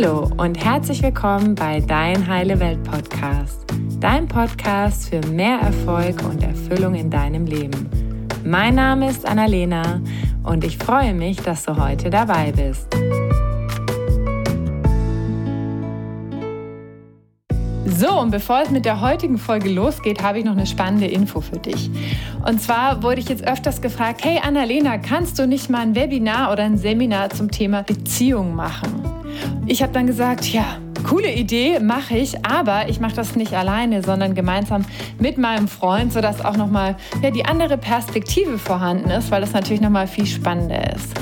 Hallo und herzlich willkommen bei Dein Heile Welt Podcast. Dein Podcast für mehr Erfolg und Erfüllung in deinem Leben. Mein Name ist Annalena und ich freue mich, dass du heute dabei bist. So, und bevor es mit der heutigen Folge losgeht, habe ich noch eine spannende Info für dich. Und zwar wurde ich jetzt öfters gefragt, hey Annalena, kannst du nicht mal ein Webinar oder ein Seminar zum Thema Beziehung machen? Ich habe dann gesagt, ja, coole Idee, mache ich, aber ich mache das nicht alleine, sondern gemeinsam mit meinem Freund, sodass auch nochmal ja, die andere Perspektive vorhanden ist, weil das natürlich nochmal viel spannender ist.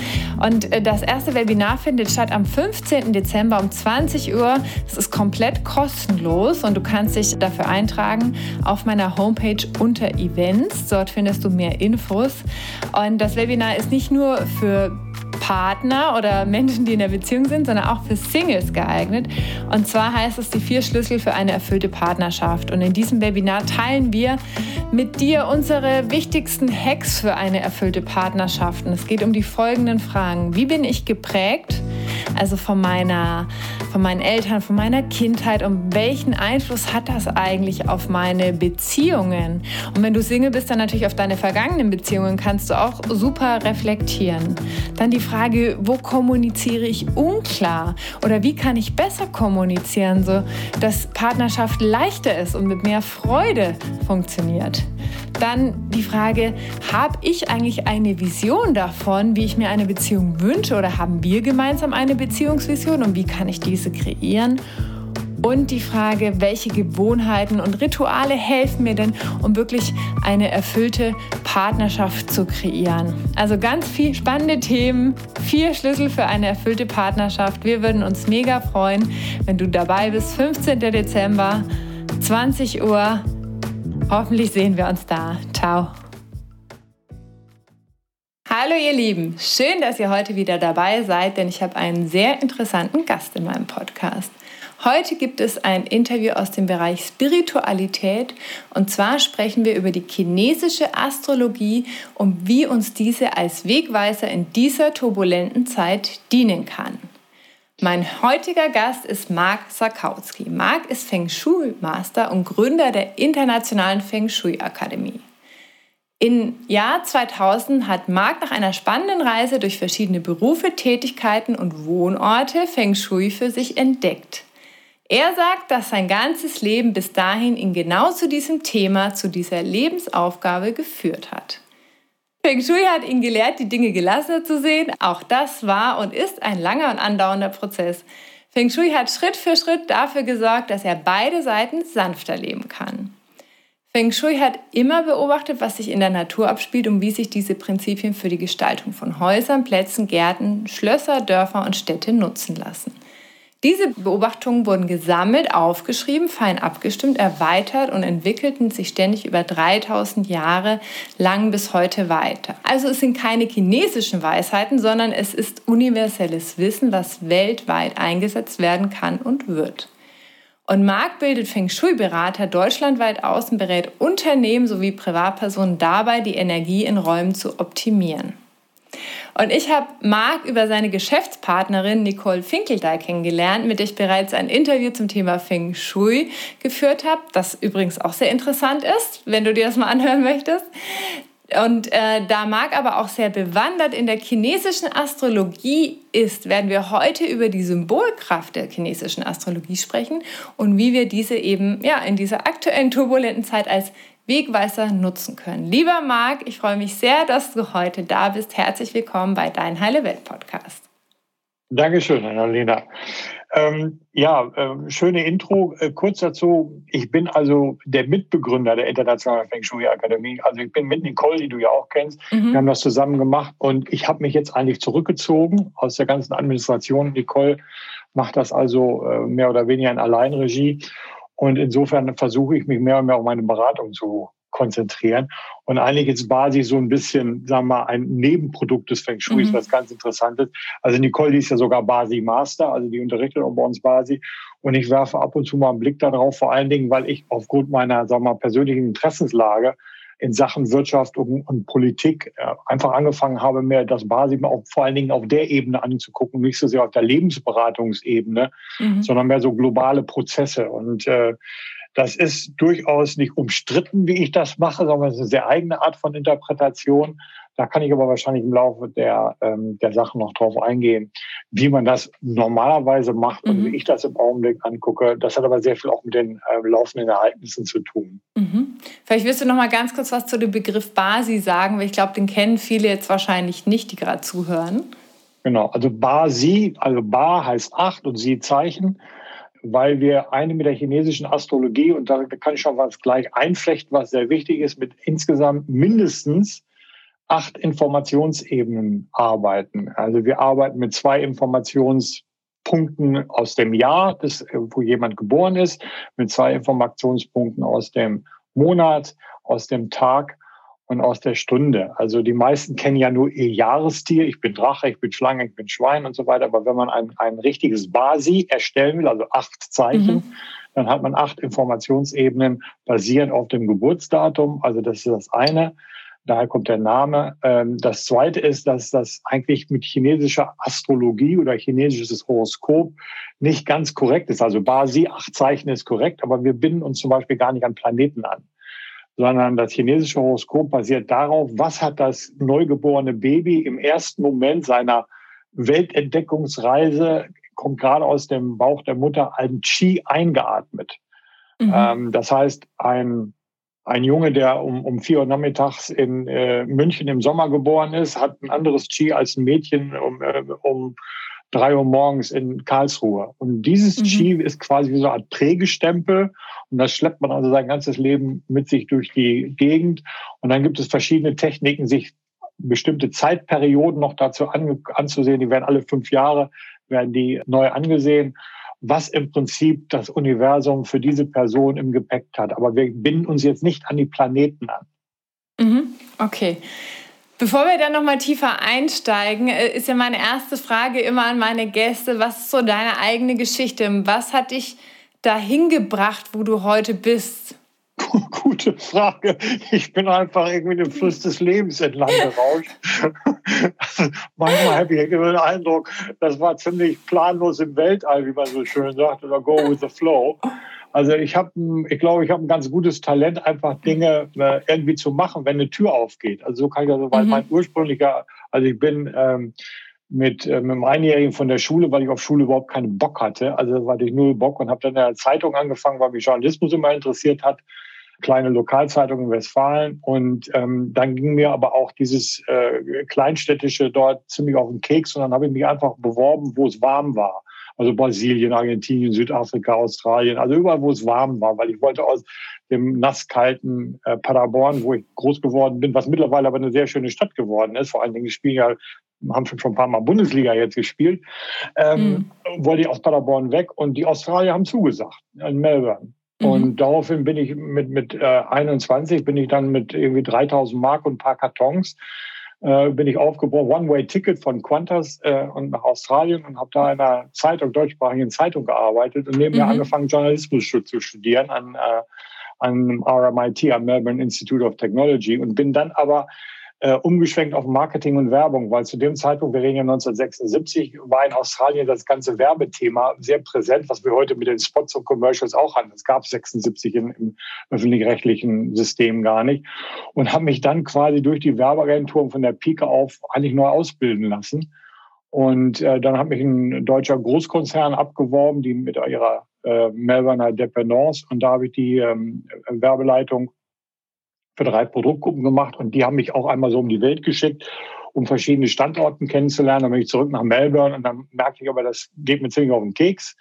Und äh, das erste Webinar findet statt am 15. Dezember um 20 Uhr. Es ist komplett kostenlos und du kannst dich dafür eintragen auf meiner Homepage unter Events. Dort findest du mehr Infos. Und das Webinar ist nicht nur für Partner oder Menschen, die in der Beziehung sind, sondern auch für Singles geeignet. Und zwar heißt es die vier Schlüssel für eine erfüllte Partnerschaft. Und in diesem Webinar teilen wir mit dir unsere wichtigsten Hacks für eine erfüllte Partnerschaft. Und es geht um die folgenden Fragen. Wie bin ich geprägt? Also von meiner, von meinen Eltern, von meiner Kindheit und welchen Einfluss hat das eigentlich auf meine Beziehungen? Und wenn du Single bist, dann natürlich auf deine vergangenen Beziehungen kannst du auch super reflektieren. Dann die Frage, wo kommuniziere ich unklar oder wie kann ich besser kommunizieren, so dass Partnerschaft leichter ist und mit mehr Freude funktioniert. Dann die Frage, habe ich eigentlich eine Vision davon, wie ich mir eine Beziehung wünsche oder haben wir gemeinsam eine Beziehungsvision und wie kann ich diese kreieren? Und die Frage, welche Gewohnheiten und Rituale helfen mir denn, um wirklich eine erfüllte Partnerschaft zu kreieren. Also ganz viele spannende Themen, vier Schlüssel für eine erfüllte Partnerschaft. Wir würden uns mega freuen, wenn du dabei bist. 15. Dezember, 20 Uhr. Hoffentlich sehen wir uns da. Ciao. Hallo ihr Lieben, schön, dass ihr heute wieder dabei seid, denn ich habe einen sehr interessanten Gast in meinem Podcast. Heute gibt es ein Interview aus dem Bereich Spiritualität und zwar sprechen wir über die chinesische Astrologie und wie uns diese als Wegweiser in dieser turbulenten Zeit dienen kann. Mein heutiger Gast ist Marc Sarkowski. Marc ist Feng Shui Master und Gründer der Internationalen Feng Shui Akademie. Im Jahr 2000 hat Marc nach einer spannenden Reise durch verschiedene Berufe, Tätigkeiten und Wohnorte Feng Shui für sich entdeckt. Er sagt, dass sein ganzes Leben bis dahin ihn genau zu diesem Thema, zu dieser Lebensaufgabe geführt hat. Feng Shui hat ihn gelehrt, die Dinge gelassener zu sehen. Auch das war und ist ein langer und andauernder Prozess. Feng Shui hat Schritt für Schritt dafür gesorgt, dass er beide Seiten sanfter leben kann. Feng Shui hat immer beobachtet, was sich in der Natur abspielt und wie sich diese Prinzipien für die Gestaltung von Häusern, Plätzen, Gärten, Schlösser, Dörfer und Städte nutzen lassen. Diese Beobachtungen wurden gesammelt, aufgeschrieben, fein abgestimmt, erweitert und entwickelten sich ständig über 3000 Jahre lang bis heute weiter. Also es sind keine chinesischen Weisheiten, sondern es ist universelles Wissen, was weltweit eingesetzt werden kann und wird. Und Marc bildet Feng Shui-Berater deutschlandweit aus und berät Unternehmen sowie Privatpersonen dabei, die Energie in Räumen zu optimieren. Und ich habe Marc über seine Geschäftspartnerin Nicole Finkeldey kennengelernt, mit der ich bereits ein Interview zum Thema Feng Shui geführt habe, das übrigens auch sehr interessant ist, wenn du dir das mal anhören möchtest. Und äh, da Marc aber auch sehr bewandert in der chinesischen Astrologie ist, werden wir heute über die Symbolkraft der chinesischen Astrologie sprechen und wie wir diese eben ja, in dieser aktuellen turbulenten Zeit als Wegweiser nutzen können. Lieber Marc, ich freue mich sehr, dass du heute da bist. Herzlich willkommen bei Dein Heile Welt Podcast. Dankeschön, Annalena. Ähm, ja, äh, schöne Intro. Äh, kurz dazu, ich bin also der Mitbegründer der Internationalen Feng Shui Akademie. Also ich bin mit Nicole, die du ja auch kennst. Mhm. Wir haben das zusammen gemacht und ich habe mich jetzt eigentlich zurückgezogen aus der ganzen Administration. Nicole macht das also äh, mehr oder weniger in Alleinregie. Und insofern versuche ich mich mehr und mehr auf meine Beratung zu konzentrieren. Und eigentlich ist Basi so ein bisschen, sagen wir mal, ein Nebenprodukt des Feng Shui, mhm. was ganz interessant ist. Also Nicole, die ist ja sogar Basi Master, also die unterrichtet auch bei uns Basi. Und ich werfe ab und zu mal einen Blick darauf, vor allen Dingen, weil ich aufgrund meiner, sagen wir mal, persönlichen Interessenslage in Sachen Wirtschaft und, und Politik äh, einfach angefangen habe, mir das Basis auch vor allen Dingen auf der Ebene anzugucken, nicht so sehr auf der Lebensberatungsebene, mhm. sondern mehr so globale Prozesse. Und äh, das ist durchaus nicht umstritten, wie ich das mache, sondern es ist eine sehr eigene Art von Interpretation. Da kann ich aber wahrscheinlich im Laufe der, ähm, der Sachen noch drauf eingehen, wie man das normalerweise macht und wie mhm. ich das im Augenblick angucke. Das hat aber sehr viel auch mit den äh, laufenden Ereignissen zu tun. Mhm. Vielleicht wirst du noch mal ganz kurz was zu dem Begriff Basi sagen, weil ich glaube, den kennen viele jetzt wahrscheinlich nicht, die gerade zuhören. Genau, also Basi, also Ba heißt acht und Sie Zeichen weil wir eine mit der chinesischen Astrologie, und da kann ich schon was gleich einflechten, was sehr wichtig ist, mit insgesamt mindestens acht Informationsebenen arbeiten. Also wir arbeiten mit zwei Informationspunkten aus dem Jahr, das, wo jemand geboren ist, mit zwei Informationspunkten aus dem Monat, aus dem Tag und aus der Stunde. Also die meisten kennen ja nur ihr Jahrestier. Ich bin Drache, ich bin Schlange, ich bin Schwein und so weiter. Aber wenn man ein, ein richtiges Basi erstellen will, also acht Zeichen, mhm. dann hat man acht Informationsebenen basierend auf dem Geburtsdatum. Also das ist das eine. Daher kommt der Name. Ähm, das zweite ist, dass das eigentlich mit chinesischer Astrologie oder chinesisches Horoskop nicht ganz korrekt ist. Also Basi, acht Zeichen ist korrekt, aber wir binden uns zum Beispiel gar nicht an Planeten an, sondern das chinesische Horoskop basiert darauf, was hat das neugeborene Baby im ersten Moment seiner Weltentdeckungsreise, kommt gerade aus dem Bauch der Mutter, ein Qi eingeatmet. Mhm. Ähm, das heißt, ein ein Junge, der um, um vier Uhr nachmittags in äh, München im Sommer geboren ist, hat ein anderes Chi als ein Mädchen um, äh, um drei Uhr morgens in Karlsruhe. Und dieses mhm. Chi ist quasi wie so eine Art Prägestempel. Und das schleppt man also sein ganzes Leben mit sich durch die Gegend. Und dann gibt es verschiedene Techniken, sich bestimmte Zeitperioden noch dazu an, anzusehen. Die werden alle fünf Jahre, werden die neu angesehen was im Prinzip das Universum für diese Person im Gepäck hat. Aber wir binden uns jetzt nicht an die Planeten an. Mhm. Okay. Bevor wir dann noch mal tiefer einsteigen, äh, ist ja meine erste Frage immer an meine Gäste: Was ist so deine eigene Geschichte? Was hat dich dahin gebracht, wo du heute bist? Gute Frage. Ich bin einfach irgendwie dem Fluss des Lebens entlang gerauscht. manchmal habe ich den Eindruck, das war ziemlich planlos im Weltall, wie man so schön sagt, oder go with the flow. Also ich habe, ich glaube, ich habe ein ganz gutes Talent, einfach Dinge äh, irgendwie zu machen, wenn eine Tür aufgeht. Also so kann ich also, weil mhm. mein ursprünglicher, also ich bin ähm, mit, äh, mit einem Einjährigen von der Schule, weil ich auf Schule überhaupt keinen Bock hatte. Also hatte ich null Bock und habe dann in der Zeitung angefangen, weil mich Journalismus immer interessiert hat kleine Lokalzeitung in Westfalen. Und ähm, dann ging mir aber auch dieses äh, Kleinstädtische dort ziemlich auf den Keks und dann habe ich mich einfach beworben, wo es warm war. Also Brasilien, Argentinien, Südafrika, Australien, also überall, wo es warm war, weil ich wollte aus dem nasskalten äh, Paderborn, wo ich groß geworden bin, was mittlerweile aber eine sehr schöne Stadt geworden ist. Vor allen Dingen, ich spiele ja, haben schon ein paar Mal Bundesliga jetzt gespielt, ähm, mhm. wollte ich aus Paderborn weg und die Australier haben zugesagt in Melbourne. Mhm. Und daraufhin bin ich mit, mit äh, 21, bin ich dann mit irgendwie 3000 Mark und ein paar Kartons, äh, bin ich aufgebrochen, One-Way-Ticket von Qantas äh, und nach Australien und habe da in einer Zeitung, deutschsprachigen Zeitung gearbeitet und nebenher mhm. angefangen, Journalismus zu studieren an, äh, an RMIT, am Melbourne Institute of Technology und bin dann aber äh, umgeschwenkt auf Marketing und Werbung, weil zu dem Zeitpunkt, wir reden ja 1976, war in Australien das ganze Werbethema sehr präsent, was wir heute mit den Spots und Commercials auch haben. Das gab es 76 im, im öffentlich-rechtlichen System gar nicht. Und habe mich dann quasi durch die Werbeagenturen von der Pike auf eigentlich neu ausbilden lassen. Und äh, dann hat mich ein deutscher Großkonzern abgeworben, die mit ihrer äh, Melbourne Dependance. Und da habe ich die ähm, Werbeleitung für drei Produktgruppen gemacht und die haben mich auch einmal so um die Welt geschickt, um verschiedene Standorten kennenzulernen. Dann bin ich zurück nach Melbourne und dann merkte ich aber, das geht mir ziemlich auf den Keks,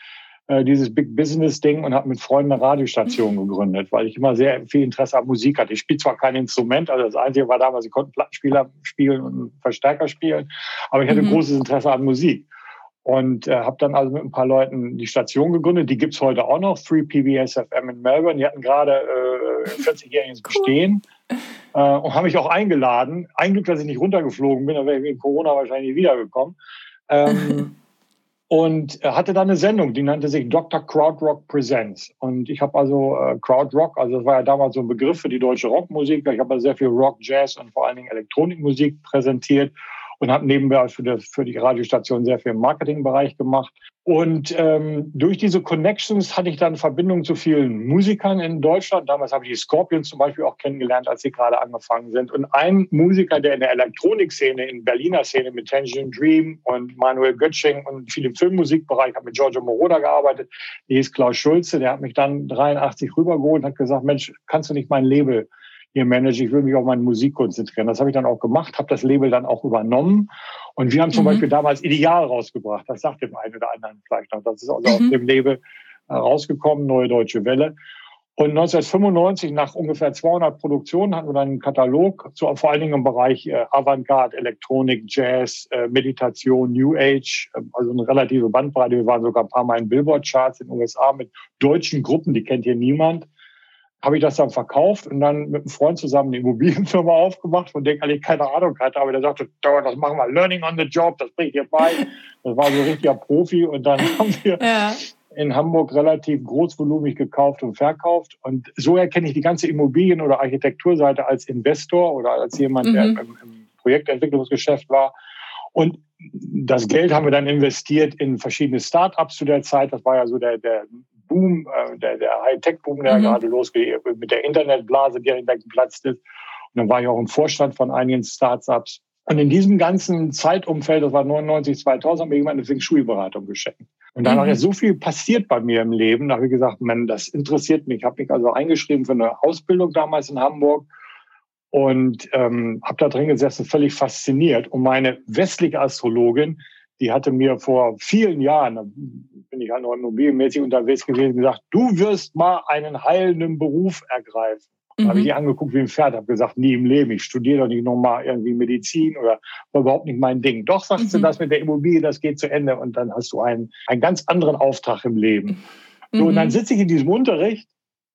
äh, dieses Big Business Ding und habe mit Freunden eine Radiostation mhm. gegründet, weil ich immer sehr viel Interesse an Musik hatte. Ich spiele zwar kein Instrument, also das Einzige war damals, ich konnte Plattenspieler spielen und Verstärker spielen, aber ich hatte mhm. großes Interesse an Musik. Und äh, habe dann also mit ein paar Leuten die Station gegründet. Die gibt's heute auch noch, 3PBS FM in Melbourne. Die hatten gerade äh, 40-jähriges Bestehen cool. äh, und haben mich auch eingeladen. Ein Glück, dass ich nicht runtergeflogen bin, da wäre ich wegen Corona wahrscheinlich wiedergekommen. Ähm, und hatte dann eine Sendung, die nannte sich Dr. Crowdrock Presents. Und ich habe also äh, Crowdrock, also das war ja damals so ein Begriff für die deutsche Rockmusik. Ich habe also sehr viel Rock, Jazz und vor allen Dingen Elektronikmusik präsentiert und habe nebenbei für, das, für die Radiostation sehr viel im Marketingbereich gemacht. Und ähm, durch diese Connections hatte ich dann Verbindungen zu vielen Musikern in Deutschland. Damals habe ich die Scorpions zum Beispiel auch kennengelernt, als sie gerade angefangen sind. Und ein Musiker, der in der Elektronikszene, in Berliner Szene mit Tangerine Dream und Manuel Götsching und viel im Filmmusikbereich, habe mit Giorgio Moroder gearbeitet, der hieß Klaus Schulze, der hat mich dann 83 rübergeholt und hat gesagt, Mensch, kannst du nicht mein Label hier manage, ich will mich auf meine Musik konzentrieren. Das habe ich dann auch gemacht, habe das Label dann auch übernommen. Und wir haben zum mhm. Beispiel damals Ideal rausgebracht. Das sagt dem einen oder anderen vielleicht noch. Das ist also mhm. aus dem Label äh, rausgekommen, Neue Deutsche Welle. Und 1995, nach ungefähr 200 Produktionen, hatten wir dann einen Katalog, zu, vor allen Dingen im Bereich äh, Avantgarde, Elektronik, Jazz, äh, Meditation, New Age, äh, also eine relative Bandbreite. Wir waren sogar ein paar Mal in Billboard-Charts in den USA mit deutschen Gruppen, die kennt hier niemand habe ich das dann verkauft und dann mit einem Freund zusammen eine Immobilienfirma aufgemacht, von der ich keine Ahnung hatte. Aber der sagte, das machen wir Learning on the Job, das bringt dir bei. Das war so ein richtiger Profi. Und dann haben wir ja. in Hamburg relativ großvolumig gekauft und verkauft. Und so erkenne ich die ganze Immobilien- oder Architekturseite als Investor oder als jemand, mhm. der im, im Projektentwicklungsgeschäft war. Und das Geld haben wir dann investiert in verschiedene Start-ups zu der Zeit. Das war ja so der, der Boom, äh, der, der Hightech-Boom, der mhm. gerade losgeht, mit der Internetblase, die direkt geplatzt ist. Und dann war ich auch im Vorstand von einigen Startups. Und in diesem ganzen Zeitumfeld, das war 99, 2000, haben wir jemand eine Feng Shui-Beratung geschenkt. Und danach mhm. ist so viel passiert bei mir im Leben. Da habe ich gesagt, man, das interessiert mich. Ich habe mich also eingeschrieben für eine Ausbildung damals in Hamburg und ähm, habe da drin gesessen, völlig fasziniert. Und meine westliche Astrologin, die hatte mir vor vielen Jahren, da bin ich halt noch immobilienmäßig unterwegs gewesen, gesagt, du wirst mal einen heilenden Beruf ergreifen. Mhm. habe ich die angeguckt wie ein Pferd, habe gesagt, nie im Leben, ich studiere doch nicht nochmal irgendwie Medizin oder war überhaupt nicht mein Ding. Doch, sagst mhm. du, das mit der Immobilie, das geht zu Ende und dann hast du einen, einen ganz anderen Auftrag im Leben. Mhm. So, und dann mhm. sitze ich in diesem Unterricht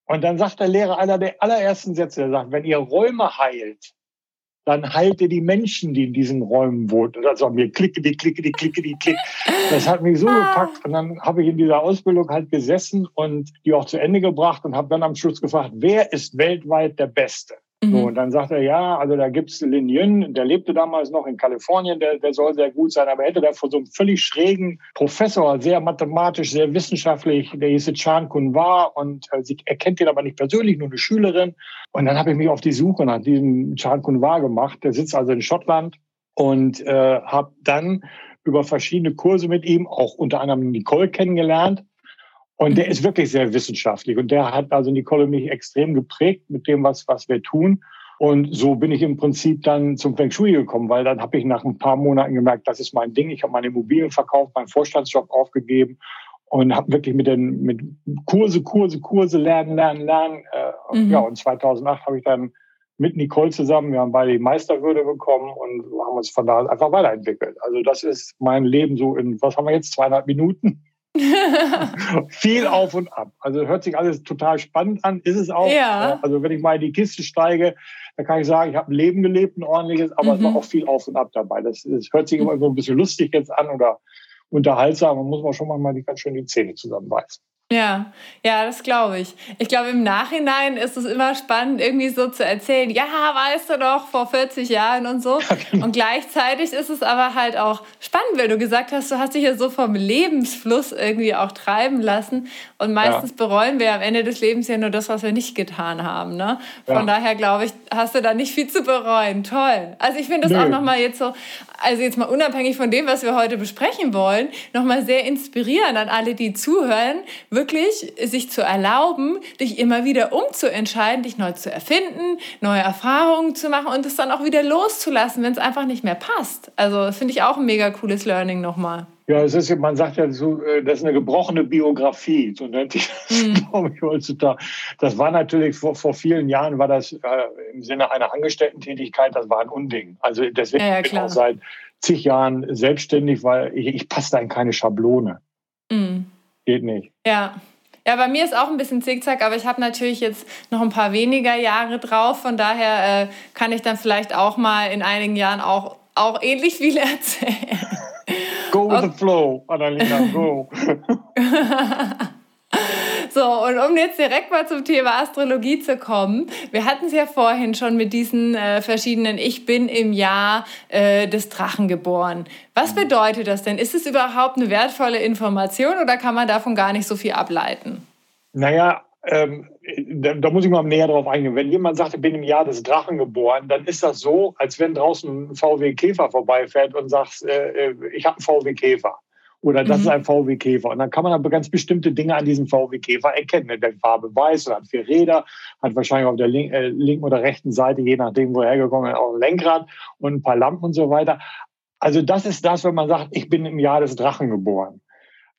und dann sagt der Lehrer einer der allerersten Sätze, der sagt, wenn ihr Räume heilt, dann ihr die Menschen, die in diesen Räumen wohnen. Und dann sagen wir, klicke die, klicke die, klicke die, klick. Das hat mich so ah. gepackt. Und dann habe ich in dieser Ausbildung halt gesessen und die auch zu Ende gebracht und habe dann am Schluss gefragt, wer ist weltweit der Beste? Mhm. So, und dann sagt er, ja, also da gibt's Lin Yun, der lebte damals noch in Kalifornien, der, der soll sehr gut sein, aber hätte der vor so einem völlig schrägen Professor, sehr mathematisch, sehr wissenschaftlich, der hieß Chan Kun War und äh, sie erkennt ihn aber nicht persönlich, nur eine Schülerin. Und dann habe ich mich auf die Suche nach diesem Chan Kun War gemacht. Der sitzt also in Schottland und äh, habe dann über verschiedene Kurse mit ihm, auch unter anderem Nicole kennengelernt und der ist wirklich sehr wissenschaftlich und der hat also Nicole mich extrem geprägt mit dem, was, was wir tun. Und so bin ich im Prinzip dann zum Feng Shui gekommen, weil dann habe ich nach ein paar Monaten gemerkt, das ist mein Ding. Ich habe meine Immobilien verkauft, meinen Vorstandsjob aufgegeben und habe wirklich mit den mit Kurse, Kurse, Kurse lernen, lernen, lernen. Äh, mhm. Ja, und 2008 habe ich dann mit Nicole zusammen, wir haben beide die Meisterwürde bekommen und haben uns von da einfach weiterentwickelt. Also das ist mein Leben so in, was haben wir jetzt, zweieinhalb Minuten? viel auf und ab. Also hört sich alles total spannend an, ist es auch. Ja. Also wenn ich mal in die Kiste steige, dann kann ich sagen, ich habe ein Leben gelebt, ein ordentliches, aber mhm. es war auch viel auf und ab dabei. Das, das hört sich immer so ein bisschen lustig jetzt an oder unterhaltsam. Man muss man schon mal die, ganz schön die Zähne zusammenbeißen. Ja, ja, das glaube ich. Ich glaube, im Nachhinein ist es immer spannend, irgendwie so zu erzählen, ja, weißt du doch, vor 40 Jahren und so. Ja, genau. Und gleichzeitig ist es aber halt auch spannend, weil du gesagt hast, du hast dich ja so vom Lebensfluss irgendwie auch treiben lassen. Und meistens ja. bereuen wir am Ende des Lebens ja nur das, was wir nicht getan haben. Ne? Von ja. daher glaube ich, hast du da nicht viel zu bereuen. Toll. Also ich finde das Nö. auch nochmal jetzt so, also jetzt mal unabhängig von dem, was wir heute besprechen wollen, nochmal sehr inspirierend an alle, die zuhören, wirklich sich zu erlauben, dich immer wieder umzuentscheiden, dich neu zu erfinden, neue Erfahrungen zu machen und es dann auch wieder loszulassen, wenn es einfach nicht mehr passt. Also das finde ich auch ein mega cooles Learning nochmal. Ja, es ist, man sagt ja so, äh, das ist eine gebrochene Biografie, so nennt sich das, mhm. glaube ich, heutzutage. Das war natürlich vor, vor vielen Jahren, war das äh, im Sinne einer Angestellten-Tätigkeit, das war ein Unding. Also deswegen ja, ja, bin ich auch seit zig Jahren selbstständig, weil ich, ich passe da in keine Schablone. Mhm. Geht nicht. Ja. Ja, bei mir ist auch ein bisschen Zickzack, aber ich habe natürlich jetzt noch ein paar weniger Jahre drauf. Von daher äh, kann ich dann vielleicht auch mal in einigen Jahren auch, auch ähnlich viel erzählen. Go with the flow, Annalena, go. So, und um jetzt direkt mal zum Thema Astrologie zu kommen, wir hatten es ja vorhin schon mit diesen äh, verschiedenen Ich bin im Jahr äh, des Drachen geboren. Was bedeutet das denn? Ist es überhaupt eine wertvolle Information oder kann man davon gar nicht so viel ableiten? Naja, ähm, da, da, muss ich mal näher drauf eingehen. Wenn jemand sagt, ich bin im Jahr des Drachen geboren, dann ist das so, als wenn draußen ein VW Käfer vorbeifährt und sagt, äh, äh, ich habe einen VW Käfer. Oder das mhm. ist ein VW Käfer. Und dann kann man aber ganz bestimmte Dinge an diesem VW Käfer erkennen. Der Farbe weiß oder hat vier Räder, hat wahrscheinlich auf der link, äh, linken oder rechten Seite, je nachdem, wo er hergekommen ist, auch ein Lenkrad und ein paar Lampen und so weiter. Also das ist das, wenn man sagt, ich bin im Jahr des Drachen geboren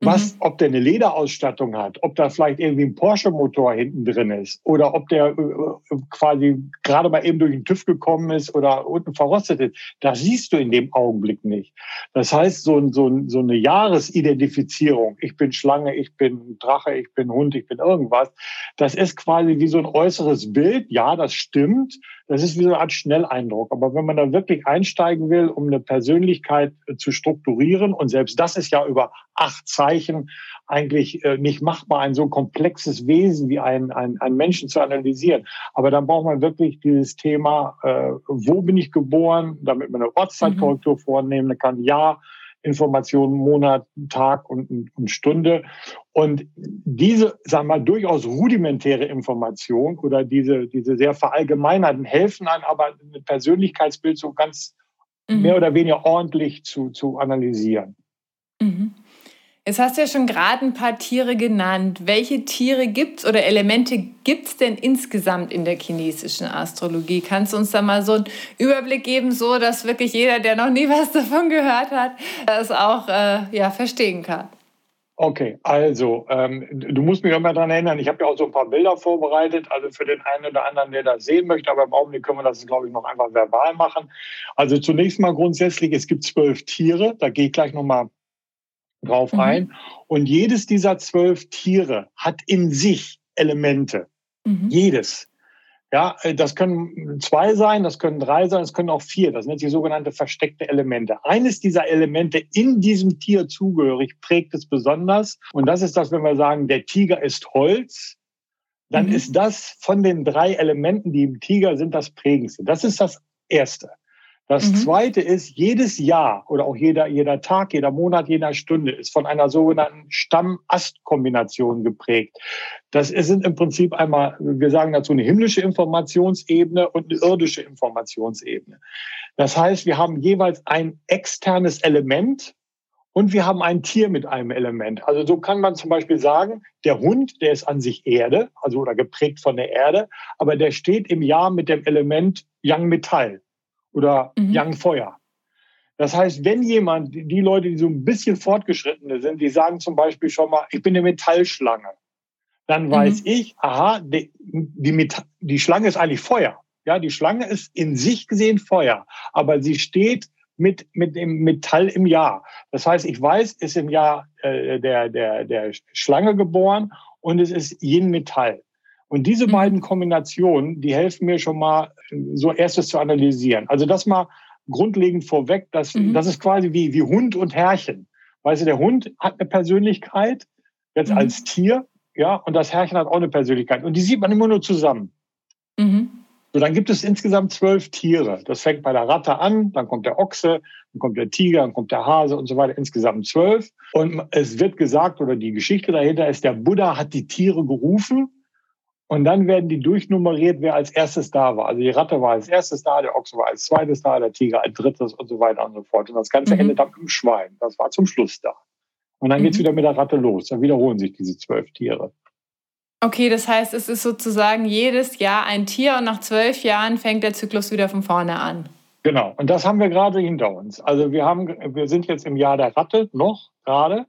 was, mhm. ob der eine Lederausstattung hat, ob da vielleicht irgendwie ein Porsche-Motor hinten drin ist oder ob der äh, quasi gerade mal eben durch den TÜV gekommen ist oder unten verrostet ist, das siehst du in dem Augenblick nicht. Das heißt, so, so, so eine Jahresidentifizierung, ich bin Schlange, ich bin Drache, ich bin Hund, ich bin irgendwas, das ist quasi wie so ein äußeres Bild. Ja, das stimmt. Das ist wie so eine Art Schnelleindruck. Aber wenn man da wirklich einsteigen will, um eine Persönlichkeit äh, zu strukturieren, und selbst das ist ja über acht Zeichen eigentlich äh, nicht machbar, ein so komplexes Wesen wie ein, ein, ein Menschen zu analysieren. Aber dann braucht man wirklich dieses Thema, äh, wo bin ich geboren, damit man eine Ortszeitkorrektur mhm. vornehmen kann. Ja, Informationen Monat, Tag und, und Stunde. Und diese, sagen wir mal, durchaus rudimentäre Information oder diese, diese sehr verallgemeinerten helfen einem aber ein Persönlichkeitsbild so ganz mhm. mehr oder weniger ordentlich zu, zu analysieren. Mhm. Jetzt hast du ja schon gerade ein paar Tiere genannt. Welche Tiere gibt es oder Elemente gibt es denn insgesamt in der chinesischen Astrologie? Kannst du uns da mal so einen Überblick geben, so dass wirklich jeder, der noch nie was davon gehört hat, das auch äh, ja, verstehen kann? Okay, also ähm, du musst mich immer daran erinnern, ich habe ja auch so ein paar Bilder vorbereitet, also für den einen oder anderen, der das sehen möchte, aber im Augenblick können wir das, glaube ich, noch einfach verbal machen. Also zunächst mal grundsätzlich, es gibt zwölf Tiere, da gehe ich gleich nochmal drauf mhm. ein. Und jedes dieser zwölf Tiere hat in sich Elemente. Mhm. Jedes. Ja, äh, das können zwei sein, das können drei sein, das können auch vier. Das sind die sogenannte versteckte Elemente. Eines dieser Elemente in diesem Tier zugehörig prägt es besonders. Und das ist das, wenn wir sagen, der Tiger ist Holz, dann mhm. ist das von den drei Elementen, die im Tiger sind, das prägendste. Das ist das Erste. Das mhm. zweite ist, jedes Jahr oder auch jeder, jeder Tag, jeder Monat, jeder Stunde ist von einer sogenannten Stamm-Ast-Kombination geprägt. Das sind im Prinzip einmal, wir sagen dazu eine himmlische Informationsebene und eine irdische Informationsebene. Das heißt, wir haben jeweils ein externes Element, und wir haben ein Tier mit einem Element. Also so kann man zum Beispiel sagen, der Hund, der ist an sich Erde, also oder geprägt von der Erde, aber der steht im Jahr mit dem Element Yang Metall oder mhm. Young Feuer. Das heißt, wenn jemand, die Leute, die so ein bisschen fortgeschrittene sind, die sagen zum Beispiel schon mal, ich bin eine Metallschlange, dann weiß mhm. ich, aha, die, die, Metall, die Schlange ist eigentlich Feuer. Ja, die Schlange ist in sich gesehen Feuer, aber sie steht mit, mit dem Metall im Jahr. Das heißt, ich weiß, ist im Jahr äh, der, der, der Schlange geboren und es ist Yin Metall. Und diese mhm. beiden Kombinationen, die helfen mir schon mal, so erstes zu analysieren. Also das mal grundlegend vorweg, dass, mhm. das ist quasi wie, wie Hund und Herrchen. Weißt du, der Hund hat eine Persönlichkeit, jetzt mhm. als Tier, ja, und das Herrchen hat auch eine Persönlichkeit. Und die sieht man immer nur zusammen. Mhm. So, dann gibt es insgesamt zwölf Tiere. Das fängt bei der Ratte an, dann kommt der Ochse, dann kommt der Tiger, dann kommt der Hase und so weiter. Insgesamt zwölf. Und es wird gesagt, oder die Geschichte dahinter ist, der Buddha hat die Tiere gerufen und dann werden die durchnummeriert, wer als erstes da war. Also die Ratte war als erstes da, der Ochse war als zweites da, der Tiger als drittes und so weiter und so fort. Und das Ganze mhm. endet dann im Schwein. Das war zum Schluss da. Und dann mhm. geht's wieder mit der Ratte los. Dann wiederholen sich diese zwölf Tiere. Okay, das heißt, es ist sozusagen jedes Jahr ein Tier und nach zwölf Jahren fängt der Zyklus wieder von vorne an. Genau, und das haben wir gerade hinter uns. Also wir haben, wir sind jetzt im Jahr der Ratte noch gerade.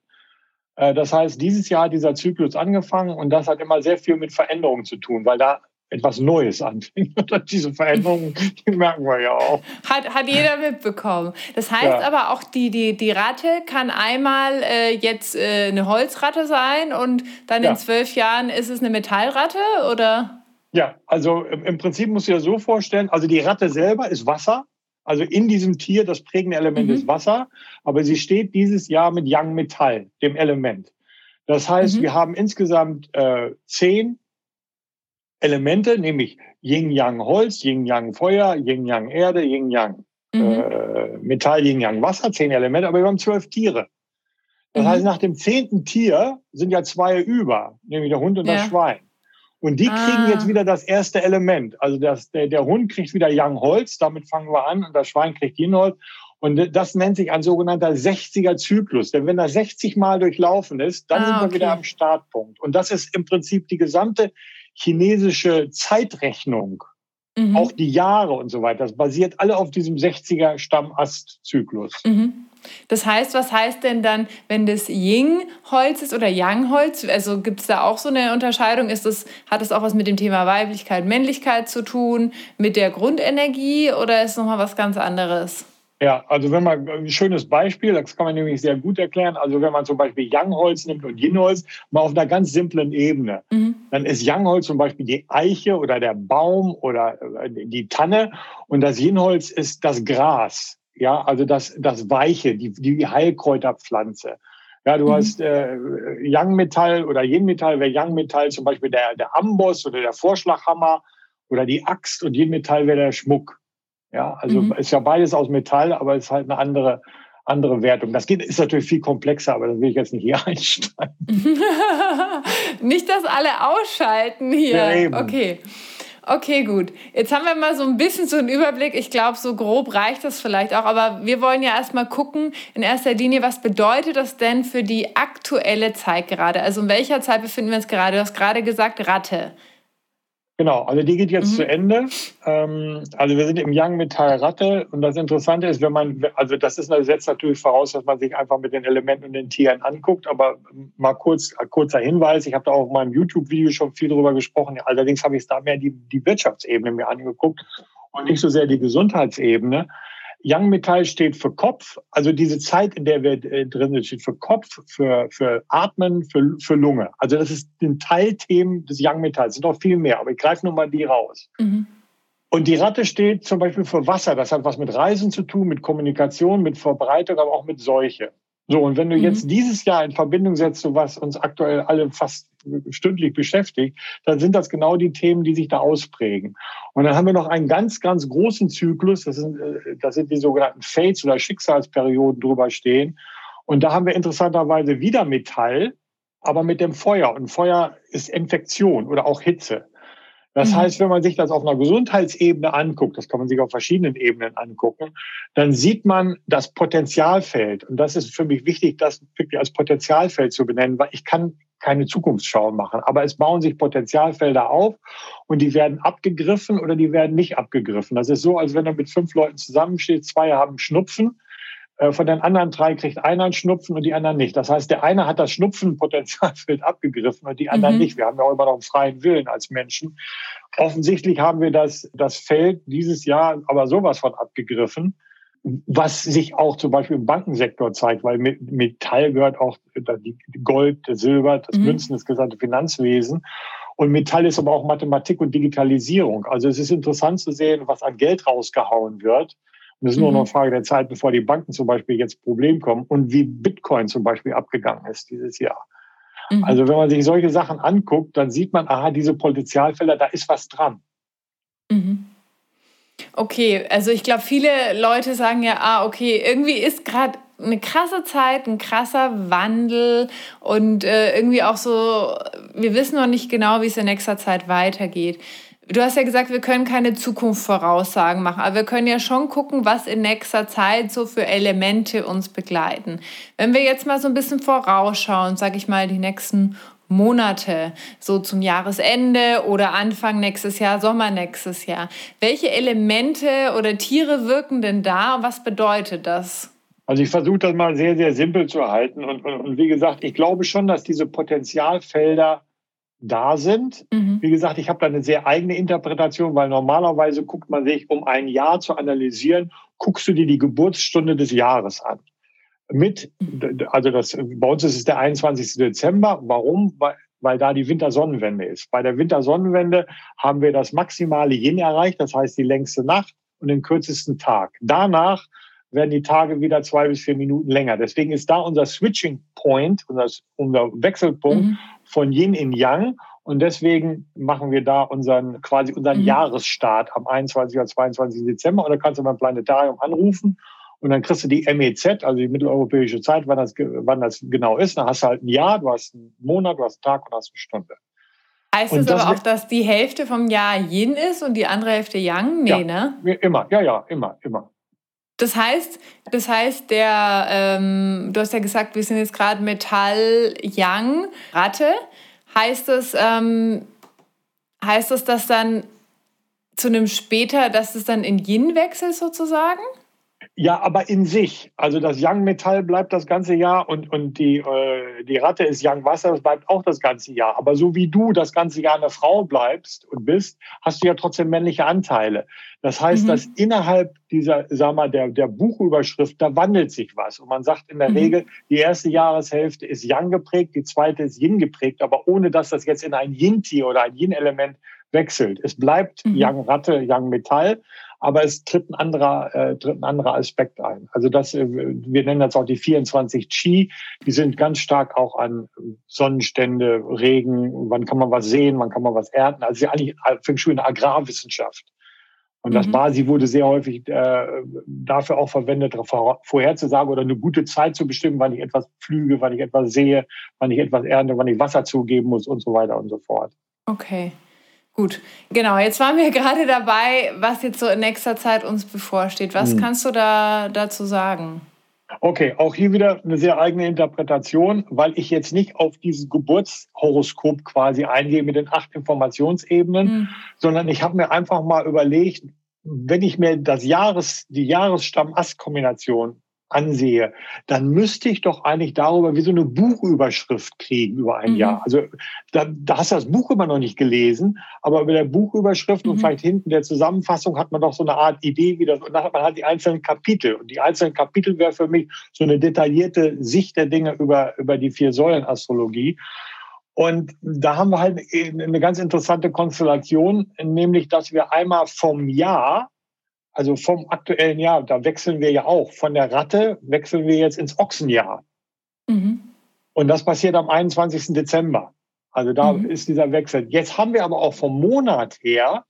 Äh, das heißt, dieses Jahr hat dieser Zyklus angefangen und das hat immer sehr viel mit Veränderungen zu tun, weil da etwas Neues anfängt. Diese Veränderungen, die merken wir ja auch. Hat, hat jeder mitbekommen. Das heißt ja. aber auch, die, die, die Ratte kann einmal äh, jetzt äh, eine Holzratte sein und dann ja. in zwölf Jahren ist es eine Metallratte, oder? Ja, also im Prinzip muss ich ja so vorstellen, also die Ratte selber ist Wasser, Also in diesem Tier, das prägende Element mhm. ist Wasser, aber sie steht dieses Jahr mit Yang Metall, dem Element. Das heißt, mhm. wir haben insgesamt äh, zehn Elemente, nämlich Yin-Yang Holz, Yin-Yang Feuer, Yin-Yang Erde, Yin-Yang mhm. äh, Metall, Yin-Yang Wasser, zehn Elemente, aber wir haben zwölf Tiere. Das mhm. heißt, nach dem zehnten Tier sind ja zwei über, nämlich der Hund und ja. das Schwein. Und die ah. kriegen jetzt wieder das erste Element. Also das, der, der Hund kriegt wieder Yang Holz, damit fangen wir an, und das Schwein kriegt Yin Holz. Und das nennt sich ein sogenannter 60er Zyklus. Denn wenn das 60 Mal durchlaufen ist, dann ah, sind wir okay. wieder am Startpunkt. Und das ist im Prinzip die gesamte chinesische Zeitrechnung. Mhm. Auch die Jahre und so weiter. Das basiert alle auf diesem 60er Stammastzyklus. Mhm. Das heißt, was heißt denn dann, wenn das Ying-Holz ist oder Yang-Holz? Also gibt es da auch so eine Unterscheidung? Ist das, hat das auch was mit dem Thema Weiblichkeit, Männlichkeit zu tun, mit der Grundenergie oder ist es nochmal was ganz anderes? Ja, also wenn man ein schönes Beispiel, das kann man nämlich sehr gut erklären. Also wenn man zum Beispiel Yang-Holz nimmt und Yin-Holz, mal auf einer ganz simplen Ebene, mhm. dann ist Yang-Holz zum Beispiel die Eiche oder der Baum oder äh, die Tanne und das Yin-Holz ist das Gras. Ja, also das, das Weiche, die, die Heilkräuterpflanze. Ja, du mhm. hast äh, Yang-Metall oder Yin-Metall, wäre Yang-Metall zum Beispiel der, der Amboss oder der Vorschlaghammer oder die Axt und Yin-Metall wäre der Schmuck. Ja, also mhm. ist ja beides aus Metall, aber ist halt eine andere, andere Wertung. Das geht, ist natürlich viel komplexer, aber da will ich jetzt nicht hier einsteigen. nicht, dass alle ausschalten hier. Ja, okay. Okay, gut. Jetzt haben wir mal so ein bisschen so einen Überblick. Ich glaube, so grob reicht das vielleicht auch. Aber wir wollen ja erstmal gucken, in erster Linie, was bedeutet das denn für die aktuelle Zeit gerade? Also in welcher Zeit befinden wir uns gerade? Du hast gerade gesagt, Ratte. Genau, also die geht jetzt mhm. zu Ende. Ähm, also wir sind im Young Metall Ratte und das Interessante ist, wenn man, also das ist setzt natürlich voraus, dass man sich einfach mit den Elementen und den Tieren anguckt. Aber mal kurz kurzer Hinweis: Ich habe da auch in meinem YouTube-Video schon viel drüber gesprochen. Allerdings habe ich es da mehr die, die Wirtschaftsebene mir angeguckt und nicht so sehr die Gesundheitsebene. Young Metall steht für Kopf, also diese Zeit, in der wir äh, drin sind, steht für Kopf, für, für Atmen, für, für Lunge. Also das ist ein Teilthemen des Young Metall. Es sind noch viel mehr, aber ich greife nur mal die raus. Mhm. Und die Ratte steht zum Beispiel für Wasser. Das hat was mit Reisen zu tun, mit Kommunikation, mit Verbreitung, aber auch mit Seuche. So, und wenn du mhm. jetzt dieses Jahr in Verbindung setzt, so was uns aktuell alle fast stündlich beschäftigt, dann sind das genau die Themen, die sich da ausprägen. Und dann haben wir noch einen ganz, ganz großen Zyklus, das sind, äh, das sind die sogenannten Fates oder Schicksalsperioden drüber stehen. Und da haben wir interessanterweise wieder Metall, aber mit dem Feuer. Und Feuer ist Infektion oder auch Hitze. Das mhm. heißt, wenn man sich das auf einer Gesundheitsebene anguckt, das kann man sich auf verschiedenen Ebenen angucken, dann sieht man das Potenzialfeld. Und das ist für mich wichtig, das wirklich als Potenzialfeld zu benennen, weil ich kann keine Zukunftsschau machen. Aber es bauen sich Potenzialfelder auf und die werden abgegriffen oder die werden nicht abgegriffen. Das ist so, als wenn er mit fünf Leuten zusammensteht, zwei haben Schnupfen von den anderen drei kriegt einer einen Schnupfen und die anderen nicht. Das heißt, der eine hat das Schnupfenpotenzialfeld abgegriffen und die anderen mhm. nicht. Wir haben ja auch immer noch einen freien Willen als Menschen. Offensichtlich haben wir das, das Feld dieses Jahr aber sowas von abgegriffen, was sich auch zum Beispiel im Bankensektor zeigt, weil Metall gehört auch Gold, Silber, das mhm. Münzen, das gesamte Finanzwesen. Und Metall ist aber auch Mathematik und Digitalisierung. Also es ist interessant zu sehen, was an Geld rausgehauen wird und es ist mhm. nur noch eine Frage der Zeit, bevor die Banken zum Beispiel jetzt Problem kommen und wie Bitcoin zum Beispiel abgegangen ist dieses Jahr. Mhm. Also wenn man sich solche Sachen anguckt, dann sieht man, aha, diese Potenzialfelder, da ist was dran. Mhm. Okay, also ich glaube, viele Leute sagen ja, ah, okay, irgendwie ist gerade eine krasse Zeit, ein krasser Wandel und äh, irgendwie auch so, wir wissen noch nicht genau, wie es in nächster Zeit weitergeht. Du hast ja gesagt, wir können keine Zukunftsvoraussagen machen, aber wir können ja schon gucken, was in nächster Zeit so für Elemente uns begleiten. Wenn wir jetzt mal so ein bisschen vorausschauen, sage ich mal, die nächsten Monate, so zum Jahresende oder Anfang nächstes Jahr, Sommer nächstes Jahr. Welche Elemente oder Tiere wirken denn da und was bedeutet das? Also ich versuche das mal sehr, sehr simpel zu halten. Und, und, und wie gesagt, ich glaube schon, dass diese Potenzialfelder da sind. Mhm. Wie gesagt, ich habe da eine sehr eigene Interpretation, weil normalerweise guckt man sich, um ein Jahr zu analysieren, guckst du dir die Geburtsstunde des Jahres an. Mit, also das, bei uns ist es der 21. Dezember. Warum? Weil, weil da die Wintersonnenwende ist. Bei der Wintersonnenwende haben wir das maximale Yin erreicht, das heißt die längste Nacht und den kürzesten Tag. Danach werden die Tage wieder zwei bis vier Minuten länger. Deswegen ist da unser Switching Point, unser, unser Wechselpunkt mhm. von Yin in Yang. Und deswegen machen wir da unseren, quasi unseren mhm. Jahresstart am 21. oder 22. Dezember. Und da kannst du beim Planetarium anrufen und dann kriegst du die MEZ, also die mitteleuropäische Zeit, wann das, wann das genau ist. Dann hast du halt ein Jahr, du hast einen Monat, du hast einen Tag und hast eine Stunde. Heißt es aber auch, dass die Hälfte vom Jahr Yin ist und die andere Hälfte Yang? Nee, ja, ne? Immer, ja, ja, immer, immer. Das heißt, das heißt, der, ähm, du hast ja gesagt, wir sind jetzt gerade Metall Yang, Ratte. Heißt das, ähm, heißt das, dass dann zu einem später, dass es dann in Yin wechselt sozusagen? Ja, aber in sich. Also das Yang-Metall bleibt das ganze Jahr und, und die, äh, die Ratte ist Yang-Wasser, das bleibt auch das ganze Jahr. Aber so wie du das ganze Jahr eine Frau bleibst und bist, hast du ja trotzdem männliche Anteile. Das heißt, mhm. dass innerhalb dieser, sag mal, der, der Buchüberschrift, da wandelt sich was. Und man sagt in der mhm. Regel, die erste Jahreshälfte ist Yang geprägt, die zweite ist Yin geprägt, aber ohne dass das jetzt in ein Yin-Tier oder ein Yin-Element wechselt. Es bleibt mhm. Yang-Ratte, Yang-Metall aber es tritt ein anderer, äh, tritt ein anderer Aspekt ein. Also das, äh, wir nennen das auch die 24 Chi, die sind ganz stark auch an Sonnenstände, Regen, wann kann man was sehen, wann kann man was ernten. Also eigentlich Feng Shui eine Agrarwissenschaft. Und das mhm. Basi wurde sehr häufig äh, dafür auch verwendet, vorherzusagen oder eine gute Zeit zu bestimmen, wann ich etwas pflüge, wann ich etwas sehe, wann ich etwas ernte, wann ich Wasser zugeben muss und so weiter und so fort. Okay. Gut, genau. Jetzt waren wir gerade dabei, was jetzt so in nächster Zeit uns bevorsteht. Was hm. kannst du da dazu sagen? Okay, auch hier wieder eine sehr eigene Interpretation, weil ich jetzt nicht auf dieses Geburtshoroskop quasi eingehe mit den acht Informationsebenen, hm. sondern ich habe mir einfach mal überlegt, wenn ich mir das Jahres, die Jahressamm-Ast-Kombination ansehe, dann müsste ich doch eigentlich darüber wie so eine Buchüberschrift kriegen über ein mhm. Jahr. Also da, da hast du das Buch immer noch nicht gelesen, aber über der Buchüberschrift mhm. und vielleicht hinten der Zusammenfassung hat man doch so eine Art Idee, wie das, und dann hat man halt die einzelnen Kapitel. Und die einzelnen Kapitel wäre für mich so eine detaillierte Sicht der Dinge über, über die vier Säulen Astrologie. Und da haben wir halt eine ganz interessante Konstellation, nämlich, dass wir einmal vom Jahr also vom aktuellen Jahr, da wechseln wir ja auch. Von der Ratte wechseln wir jetzt ins Ochsenjahr. Mhm. Und das passiert am 21. Dezember. Also da mhm. ist dieser Wechsel. Jetzt haben wir aber auch vom Monat her,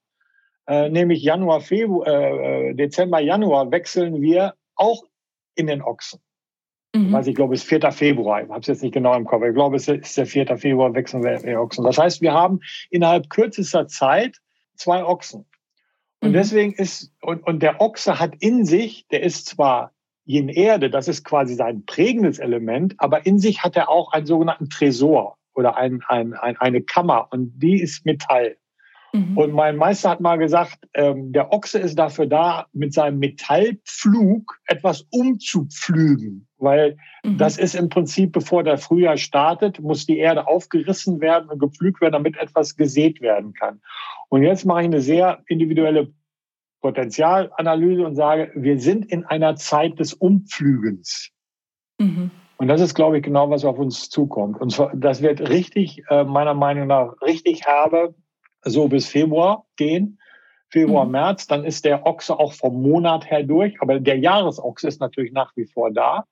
äh, nämlich Januar, Februar, äh, äh Dezember, Januar, wechseln wir auch in den Ochsen. Mhm. Also ich glaube, es ist 4. Februar. Ich habe es jetzt nicht genau im Kopf. Ich glaube, es ist der 4. Februar, wechseln wir in den Ochsen. Das heißt, wir haben innerhalb kürzester Zeit zwei Ochsen. Und mhm. deswegen ist, und, und der Ochse hat in sich, der ist zwar Yin Erde, das ist quasi sein prägendes Element, aber in sich hat er auch einen sogenannten Tresor oder ein, ein, ein, eine Kammer und die ist Metall. Mhm. Und mein Meister hat mal gesagt, ähm, der Ochse ist dafür da, mit seinem Metallpflug etwas umzupflügen, weil mhm. das ist im Prinzip, bevor der Frühjahr startet, muss die Erde aufgerissen werden und gepflügt werden, damit etwas gesät werden kann. Und jetzt mache ich eine sehr individuelle Potenzialanalyse und sage, wir sind in einer Zeit des Umpflügens. Mhm. Und das ist, glaube ich, genau, was auf uns zukommt. Und zwar, das wird richtig, äh, meiner Meinung nach, richtig herbe, so bis Februar gehen. Februar, mhm. März, dann ist der Ochse auch vom Monat her durch, aber der Jahresochse ist natürlich nach wie vor da.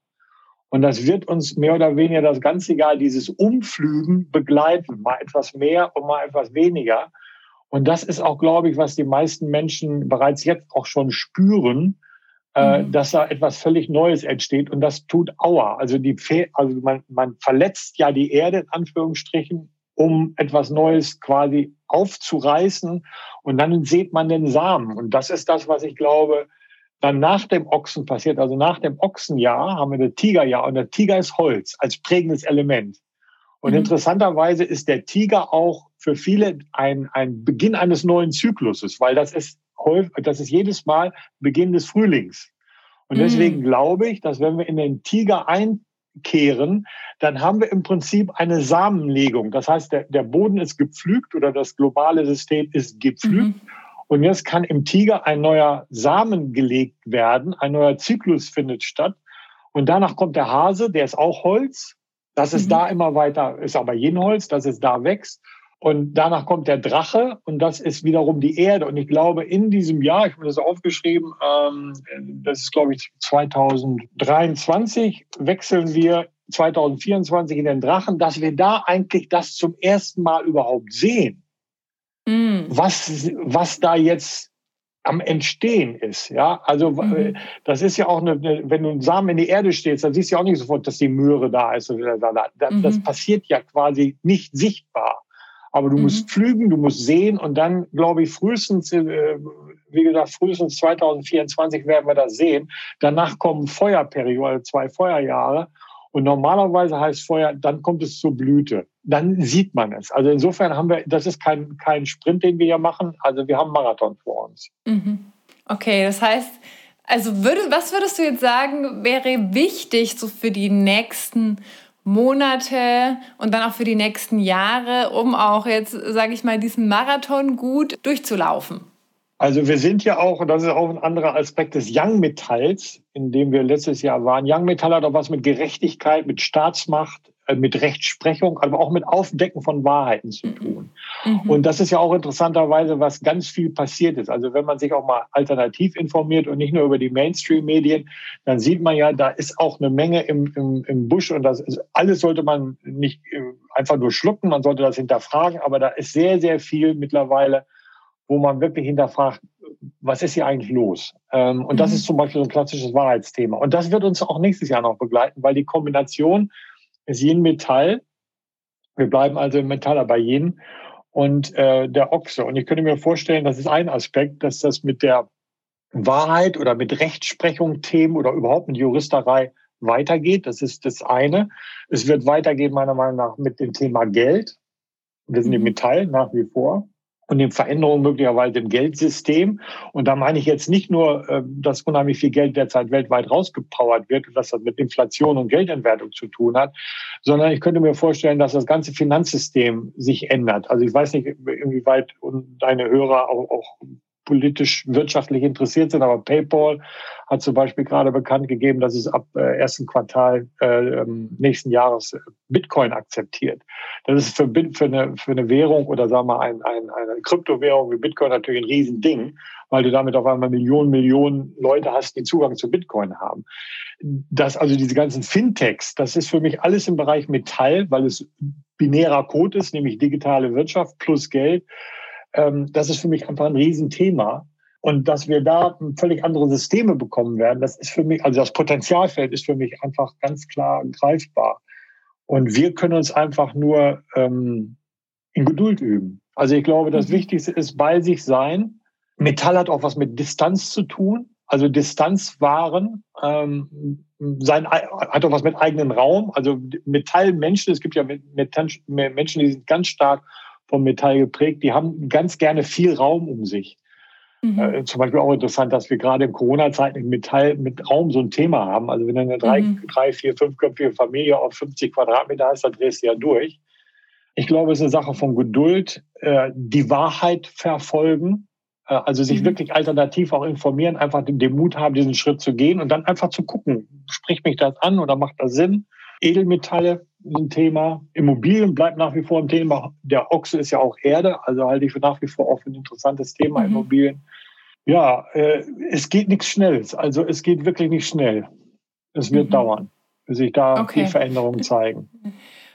Und das wird uns mehr oder weniger das ganze Jahr dieses Umflügen begleiten, mal etwas mehr und mal etwas weniger. Und das ist auch, glaube ich, was die meisten Menschen bereits jetzt auch schon spüren, äh, mhm. dass da etwas völlig Neues entsteht und das tut Aua. Also die, also man, man verletzt ja die Erde in Anführungsstrichen, um etwas Neues quasi aufzureißen und dann sieht man den Samen. Und das ist das, was ich glaube, dann nach dem Ochsen passiert. Also nach dem Ochsenjahr haben wir das Tigerjahr und der Tiger ist Holz als prägendes Element. Und mhm. interessanterweise ist der Tiger auch für viele ein, ein Beginn eines neuen Zykluses, weil das ist das ist jedes Mal Beginn des Frühlings. Und mhm. deswegen mhm. glaube ich, dass wenn wir in den Tiger einkehren, dann haben wir im Prinzip eine Samenlegung. Das heißt, der, der Boden ist gepflügt oder das globale System ist gepflügt. Mhm. Und jetzt kann im Tiger ein neuer Samen gelegt werden, ein neuer Zyklus findet statt. Und danach kommt der Hase, der ist auch Holz. Das ist mhm. da immer weiter, ist aber Jenholz, dass es da wächst. Und danach kommt der Drache und das ist wiederum die Erde. Und ich glaube, in diesem Jahr, ich habe das aufgeschrieben, ähm, das ist, glaube ich, 2023, wechseln wir 2024 in den Drachen, dass wir da eigentlich das zum ersten Mal überhaupt sehen. Mm. Was, was da jetzt am Entstehen ist. Ja, also mhm. das ist ja auch eine, wenn du einen Samen in die Erde stehst, dann siehst du ja auch nicht sofort, dass die Möhre da ist. Das, das passiert ja quasi nicht sichtbar. Aber du mhm. musst pflügen, du musst sehen und dann, glaube ich, frühestens, äh, wie gesagt, frühestens 2024 werden wir das sehen. Danach kommen Feuerperiode, zwei Feuerjahre. Und normalerweise heißt Feuer, dann kommt es zur Blüte. Dann sieht man es. Also insofern haben wir, das ist kein, kein Sprint, den wir hier machen. Also wir haben Marathon vor uns. Mhm. Okay, das heißt, also würde, was würdest du jetzt sagen, wäre wichtig so für die nächsten Monate und dann auch für die nächsten Jahre, um auch jetzt, sage ich mal, diesen Marathon gut durchzulaufen? Also wir sind ja auch, und das ist auch ein anderer Aspekt des Young Metalls, in dem wir letztes Jahr waren. Young Metall hat auch was mit Gerechtigkeit, mit Staatsmacht, mit Rechtsprechung, aber auch mit Aufdecken von Wahrheiten zu tun. Mhm. Und das ist ja auch interessanterweise, was ganz viel passiert ist. Also wenn man sich auch mal alternativ informiert und nicht nur über die Mainstream-Medien, dann sieht man ja, da ist auch eine Menge im, im, im Busch und das ist, alles sollte man nicht äh, einfach nur schlucken, man sollte das hinterfragen, aber da ist sehr, sehr viel mittlerweile wo man wirklich hinterfragt, was ist hier eigentlich los? Ähm, und mhm. das ist zum Beispiel ein klassisches Wahrheitsthema. Und das wird uns auch nächstes Jahr noch begleiten, weil die Kombination ist Yin Metall. Wir bleiben also im Metaller bei Yin und äh, der Ochse. Und ich könnte mir vorstellen, das ist ein Aspekt, dass das mit der Wahrheit oder mit Rechtsprechung Themen oder überhaupt mit Juristerei weitergeht. Das ist das eine. Es wird weitergehen, meiner Meinung nach, mit dem Thema Geld. Wir sind im mhm. Metall nach wie vor und den Veränderungen möglicherweise im Geldsystem. Und da meine ich jetzt nicht nur, äh, dass unheimlich viel Geld derzeit weltweit rausgepowert wird und dass das mit Inflation und Geldentwertung zu tun hat, sondern ich könnte mir vorstellen, dass das ganze Finanzsystem sich ändert. Also ich weiß nicht, inwieweit deine Hörer auch, auch politisch, wirtschaftlich interessiert sind. Aber PayPal hat zum Beispiel gerade bekannt gegeben, dass es ab äh, ersten Quartal äh, nächsten Jahres Bitcoin akzeptiert. Das ist für, für, eine, für eine Währung oder sagen wir ein, ein, eine Kryptowährung wie Bitcoin natürlich ein Riesending, weil du damit auf einmal Millionen, Millionen Leute hast, die Zugang zu Bitcoin haben. Das, also diese ganzen Fintechs, das ist für mich alles im Bereich Metall, weil es binärer Code ist, nämlich digitale Wirtschaft plus Geld. Ähm, das ist für mich einfach ein Riesenthema. Und dass wir da völlig andere Systeme bekommen werden, das ist für mich, also das Potenzialfeld ist für mich einfach ganz klar greifbar. Und wir können uns einfach nur ähm, in Geduld üben. Also ich glaube, das mhm. Wichtigste ist bei sich sein. Metall hat auch was mit Distanz zu tun. Also Distanz wahren, ähm, sein, hat auch was mit eigenen Raum. Also Metallmenschen, es gibt ja Menschen, die sind ganz stark vom Metall geprägt, die haben ganz gerne viel Raum um sich. Mhm. Äh, zum Beispiel auch interessant, dass wir gerade in Corona-Zeiten im Metall mit Raum so ein Thema haben. Also wenn du eine drei, mhm. drei, vier, fünfköpfige Familie auf 50 Quadratmeter hast, dann drehst du ja durch. Ich glaube, es ist eine Sache von Geduld, äh, die Wahrheit verfolgen, äh, also sich mhm. wirklich alternativ auch informieren, einfach den, den Mut haben, diesen Schritt zu gehen und dann einfach zu gucken, spricht mich das an oder macht das Sinn? Edelmetalle ein Thema. Immobilien bleibt nach wie vor ein Thema. Der Ochse ist ja auch Erde, also halte ich für nach wie vor auch ein interessantes Thema, mhm. Immobilien. Ja, äh, es geht nichts Schnelles. Also es geht wirklich nicht schnell. Es wird mhm. dauern, bis sich da okay. die Veränderungen zeigen.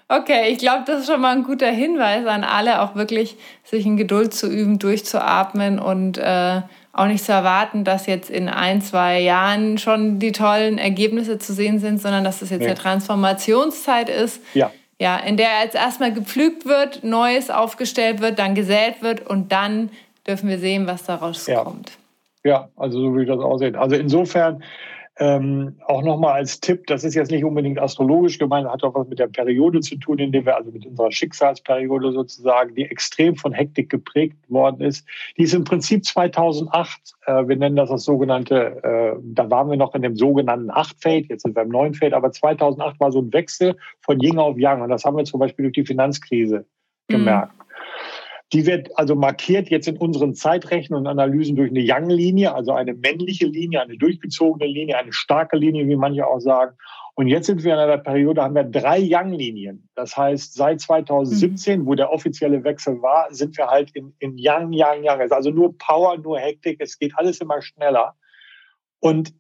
Okay, ich glaube, das ist schon mal ein guter Hinweis an alle, auch wirklich sich in Geduld zu üben, durchzuatmen und äh, auch nicht zu erwarten, dass jetzt in ein, zwei Jahren schon die tollen Ergebnisse zu sehen sind, sondern dass das jetzt nee. eine Transformationszeit ist. Ja. Ja, in der jetzt erstmal gepflügt wird, Neues aufgestellt wird, dann gesät wird und dann dürfen wir sehen, was daraus ja. kommt. Ja, also so wie das aussieht. Also insofern ähm, auch nochmal als Tipp, das ist jetzt nicht unbedingt astrologisch gemeint, hat auch was mit der Periode zu tun, in der wir, also mit unserer Schicksalsperiode sozusagen, die extrem von Hektik geprägt worden ist. Die ist im Prinzip 2008, äh, wir nennen das das sogenannte, äh, da waren wir noch in dem sogenannten Acht-Fade, jetzt sind wir im neuen Fade, aber 2008 war so ein Wechsel von Yin auf Yang und das haben wir zum Beispiel durch die Finanzkrise gemerkt. Mhm. Die wird also markiert jetzt in unseren Zeitrechnungen und Analysen durch eine Young-Linie, also eine männliche Linie, eine durchgezogene Linie, eine starke Linie, wie manche auch sagen. Und jetzt sind wir in einer Periode, haben wir drei Young-Linien. Das heißt, seit 2017, mhm. wo der offizielle Wechsel war, sind wir halt in, in Young, Young, Young. Also nur Power, nur Hektik. Es geht alles immer schneller. Und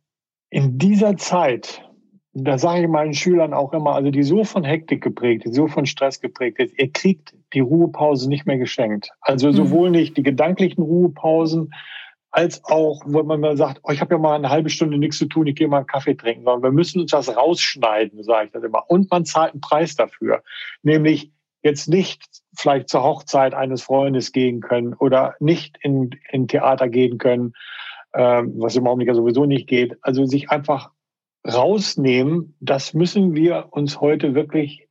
in dieser Zeit, da sage ich meinen Schülern auch immer, also die so von Hektik geprägt ist, so von Stress geprägt ist, ihr kriegt die Ruhepause nicht mehr geschenkt. Also mhm. sowohl nicht die gedanklichen Ruhepausen, als auch, wo man mal sagt, oh, ich habe ja mal eine halbe Stunde nichts zu tun, ich gehe mal einen Kaffee trinken, sondern wir müssen uns das rausschneiden, sage ich das immer. Und man zahlt einen Preis dafür, nämlich jetzt nicht vielleicht zur Hochzeit eines Freundes gehen können oder nicht in, in Theater gehen können, ähm, was im Augenblick ja sowieso nicht geht. Also sich einfach rausnehmen, das müssen wir uns heute wirklich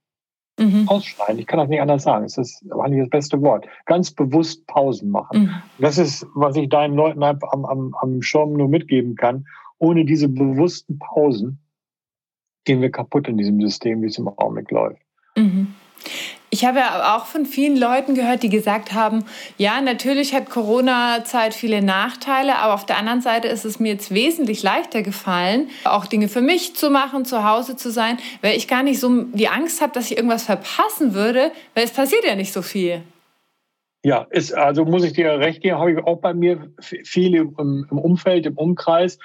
mhm. ausschneiden. Ich kann das nicht anders sagen. Das ist eigentlich das beste Wort. Ganz bewusst Pausen machen. Mhm. Das ist, was ich deinen Leuten am, am, am Schirm nur mitgeben kann. Ohne diese bewussten Pausen gehen wir kaputt in diesem System, wie es im Augenblick läuft. Mhm. Ich habe ja auch von vielen Leuten gehört, die gesagt haben, ja, natürlich hat Corona-Zeit viele Nachteile, aber auf der anderen Seite ist es mir jetzt wesentlich leichter gefallen, auch Dinge für mich zu machen, zu Hause zu sein, weil ich gar nicht so die Angst habe, dass ich irgendwas verpassen würde, weil es passiert ja nicht so viel. Ja, ist, also muss ich dir recht geben, habe ich auch bei mir viele im, im Umfeld, im Umkreis.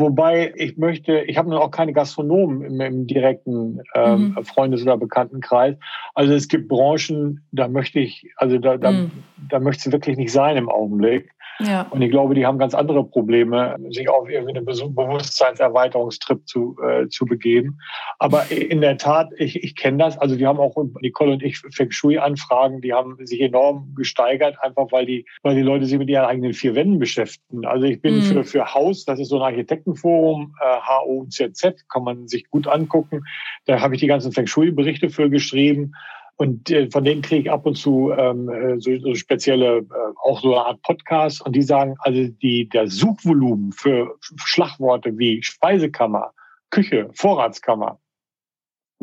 Wobei ich möchte, ich habe noch auch keine Gastronomen im, im direkten ähm, mhm. Freundes- oder Bekanntenkreis. Also es gibt Branchen, da möchte ich, also da, da, mhm. da möchte es wirklich nicht sein im Augenblick. Ja. Und ich glaube, die haben ganz andere Probleme, sich auf irgendeinen Bewusstseinserweiterungstrip zu, äh, zu begeben. Aber in der Tat, ich, ich kenne das. Also wir haben auch Nicole und ich Feng Shui-Anfragen, die haben sich enorm gesteigert, einfach weil die, weil die Leute sich mit ihren eigenen vier Wänden beschäftigen. Also ich bin mhm. für, für Haus, das ist so ein Architektenforum, äh, HOZZ, kann man sich gut angucken. Da habe ich die ganzen Feng Shui-Berichte für geschrieben. Und äh, von denen kriege ich ab und zu ähm, äh, so, so spezielle, äh, auch so eine Art Podcast. Und die sagen, also die, der Suchvolumen für Schlagworte wie Speisekammer, Küche, Vorratskammer,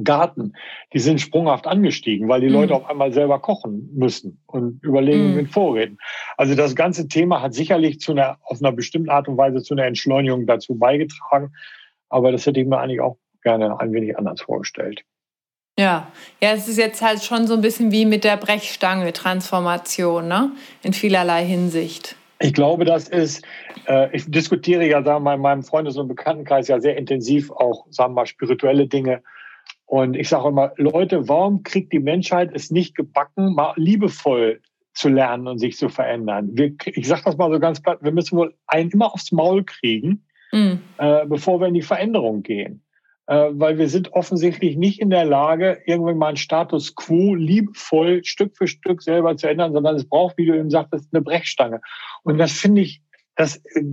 Garten, die sind sprunghaft angestiegen, weil die Leute mhm. auf einmal selber kochen müssen und überlegen mhm. mit Vorräten. Also das ganze Thema hat sicherlich zu einer, auf einer bestimmten Art und Weise zu einer Entschleunigung dazu beigetragen. Aber das hätte ich mir eigentlich auch gerne ein wenig anders vorgestellt. Ja, ja, es ist jetzt halt schon so ein bisschen wie mit der Brechstange Transformation, ne? In vielerlei Hinsicht. Ich glaube, das ist, äh, ich diskutiere ja sagen wir mal, in meinem Freundes- und Bekanntenkreis ja sehr intensiv auch, sagen wir mal, spirituelle Dinge. Und ich sage immer, Leute, warum kriegt die Menschheit es nicht gebacken, mal liebevoll zu lernen und sich zu verändern? Wir, ich sage das mal so ganz platt, wir müssen wohl einen immer aufs Maul kriegen, mhm. äh, bevor wir in die Veränderung gehen. Äh, weil wir sind offensichtlich nicht in der Lage, irgendwann mal einen Status quo liebevoll Stück für Stück selber zu ändern, sondern es braucht, wie du eben sagtest, eine Brechstange. Und das finde ich, das, äh,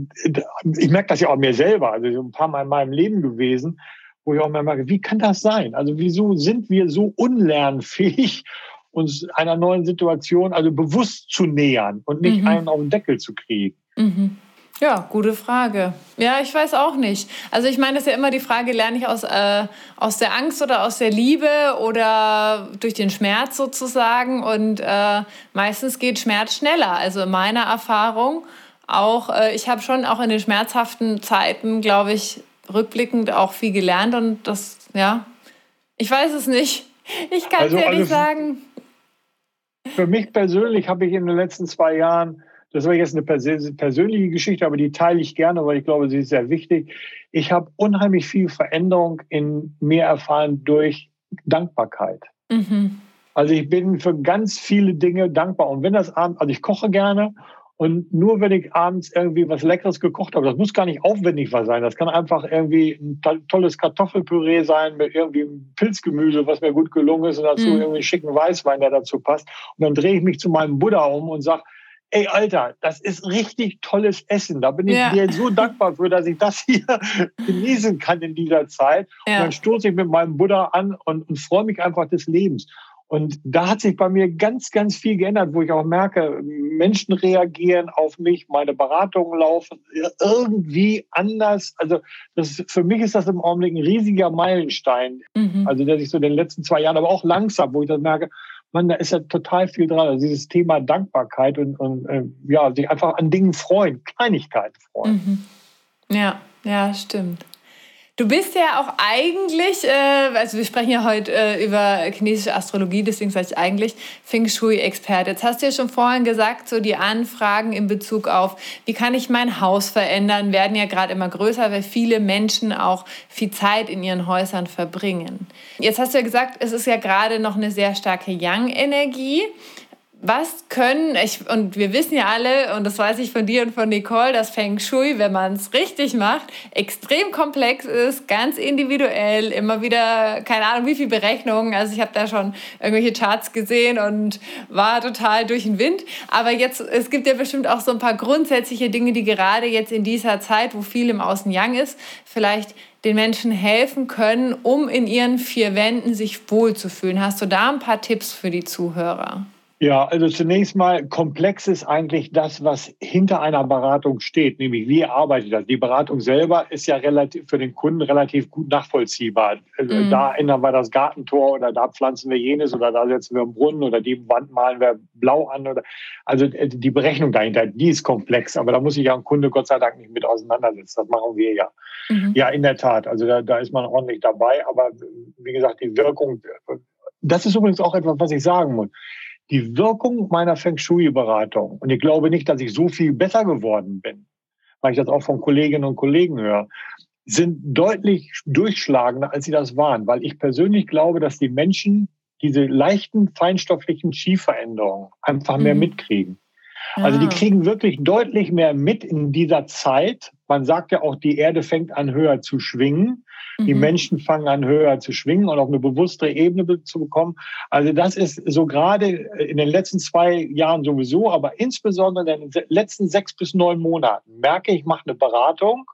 ich merke das ja auch mir selber, also ein paar Mal in meinem Leben gewesen, wo ich auch mal merke, wie kann das sein? Also wieso sind wir so unlernfähig, uns einer neuen Situation also bewusst zu nähern und nicht mhm. einen auf den Deckel zu kriegen? Mhm. Ja, gute Frage. Ja, ich weiß auch nicht. Also ich meine, es ist ja immer die Frage, lerne ich aus, äh, aus der Angst oder aus der Liebe oder durch den Schmerz sozusagen. Und äh, meistens geht Schmerz schneller. Also in meiner Erfahrung auch, äh, ich habe schon auch in den schmerzhaften Zeiten, glaube ich, rückblickend auch viel gelernt. Und das, ja, ich weiß es nicht. Ich kann es also, ja nicht also sagen. Für mich persönlich habe ich in den letzten zwei Jahren das war jetzt eine persönliche Geschichte, aber die teile ich gerne, weil ich glaube, sie ist sehr wichtig. Ich habe unheimlich viel Veränderung in mir erfahren durch Dankbarkeit. Mhm. Also ich bin für ganz viele Dinge dankbar. Und wenn das abends, also ich koche gerne und nur wenn ich abends irgendwie was Leckeres gekocht habe, das muss gar nicht aufwendig was sein. Das kann einfach irgendwie ein tolles Kartoffelpüree sein mit irgendwie Pilzgemüse, was mir gut gelungen ist und dazu mhm. irgendwie einen schicken Weißwein, der dazu passt. Und dann drehe ich mich zu meinem Buddha um und sage, ey Alter, das ist richtig tolles Essen. Da bin ich ja. dir so dankbar für, dass ich das hier genießen kann in dieser Zeit. Ja. Und dann stoße ich mit meinem Buddha an und, und freue mich einfach des Lebens. Und da hat sich bei mir ganz, ganz viel geändert, wo ich auch merke, Menschen reagieren auf mich, meine Beratungen laufen irgendwie anders. Also das, für mich ist das im Augenblick ein riesiger Meilenstein. Mhm. Also dass ich so in den letzten zwei Jahren, aber auch langsam, wo ich das merke, man, da ist ja total viel dran. Also dieses Thema Dankbarkeit und, und äh, ja, sich einfach an Dingen freuen, Kleinigkeiten freuen. Mhm. Ja, ja, stimmt. Du bist ja auch eigentlich, äh, also wir sprechen ja heute äh, über chinesische Astrologie, deswegen sage ich eigentlich Feng Shui-Experte. Jetzt hast du ja schon vorhin gesagt, so die Anfragen in Bezug auf, wie kann ich mein Haus verändern, werden ja gerade immer größer, weil viele Menschen auch viel Zeit in ihren Häusern verbringen. Jetzt hast du ja gesagt, es ist ja gerade noch eine sehr starke Yang-Energie was können, ich, und wir wissen ja alle, und das weiß ich von dir und von Nicole, dass Feng Shui, wenn man es richtig macht, extrem komplex ist, ganz individuell, immer wieder, keine Ahnung, wie viele Berechnungen. Also ich habe da schon irgendwelche Charts gesehen und war total durch den Wind. Aber jetzt, es gibt ja bestimmt auch so ein paar grundsätzliche Dinge, die gerade jetzt in dieser Zeit, wo viel im Außen Yang ist, vielleicht den Menschen helfen können, um in ihren vier Wänden sich wohlzufühlen. Hast du da ein paar Tipps für die Zuhörer? Ja, also zunächst mal komplex ist eigentlich das, was hinter einer Beratung steht, nämlich wie arbeitet das. Die Beratung selber ist ja relativ für den Kunden relativ gut nachvollziehbar. Also mhm. Da ändern wir das Gartentor oder da pflanzen wir jenes oder da setzen wir einen Brunnen oder die Wand malen wir blau an oder also äh, die Berechnung dahinter, die ist komplex, aber da muss sich ja ein Kunde Gott sei Dank nicht mit auseinandersetzen. Das machen wir ja. Mhm. Ja, in der Tat. Also da, da ist man ordentlich dabei, aber wie gesagt, die Wirkung, das ist übrigens auch etwas, was ich sagen muss die Wirkung meiner Feng Shui-Beratung, und ich glaube nicht, dass ich so viel besser geworden bin, weil ich das auch von Kolleginnen und Kollegen höre, sind deutlich durchschlagender, als sie das waren, weil ich persönlich glaube, dass die Menschen diese leichten feinstofflichen Skiveränderungen einfach mehr mhm. mitkriegen. Also die ah. kriegen wirklich deutlich mehr mit in dieser Zeit. Man sagt ja auch, die Erde fängt an höher zu schwingen. Die mhm. Menschen fangen an höher zu schwingen und auf eine bewusstere Ebene zu bekommen. Also das ist so gerade in den letzten zwei Jahren sowieso, aber insbesondere in den letzten sechs bis neun Monaten merke ich, ich mache eine Beratung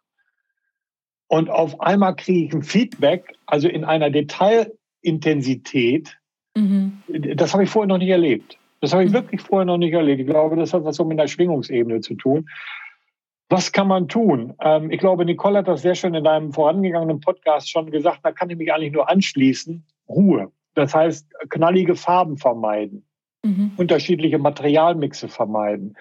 und auf einmal kriege ich ein Feedback, also in einer Detailintensität. Mhm. Das habe ich vorher noch nicht erlebt. Das habe ich mhm. wirklich vorher noch nicht erlebt. Ich glaube, das hat was so mit der Schwingungsebene zu tun. Was kann man tun? Ähm, ich glaube, Nicole hat das sehr schön in deinem vorangegangenen Podcast schon gesagt. Da kann ich mich eigentlich nur anschließen. Ruhe. Das heißt, knallige Farben vermeiden. Mhm. Unterschiedliche Materialmixe vermeiden.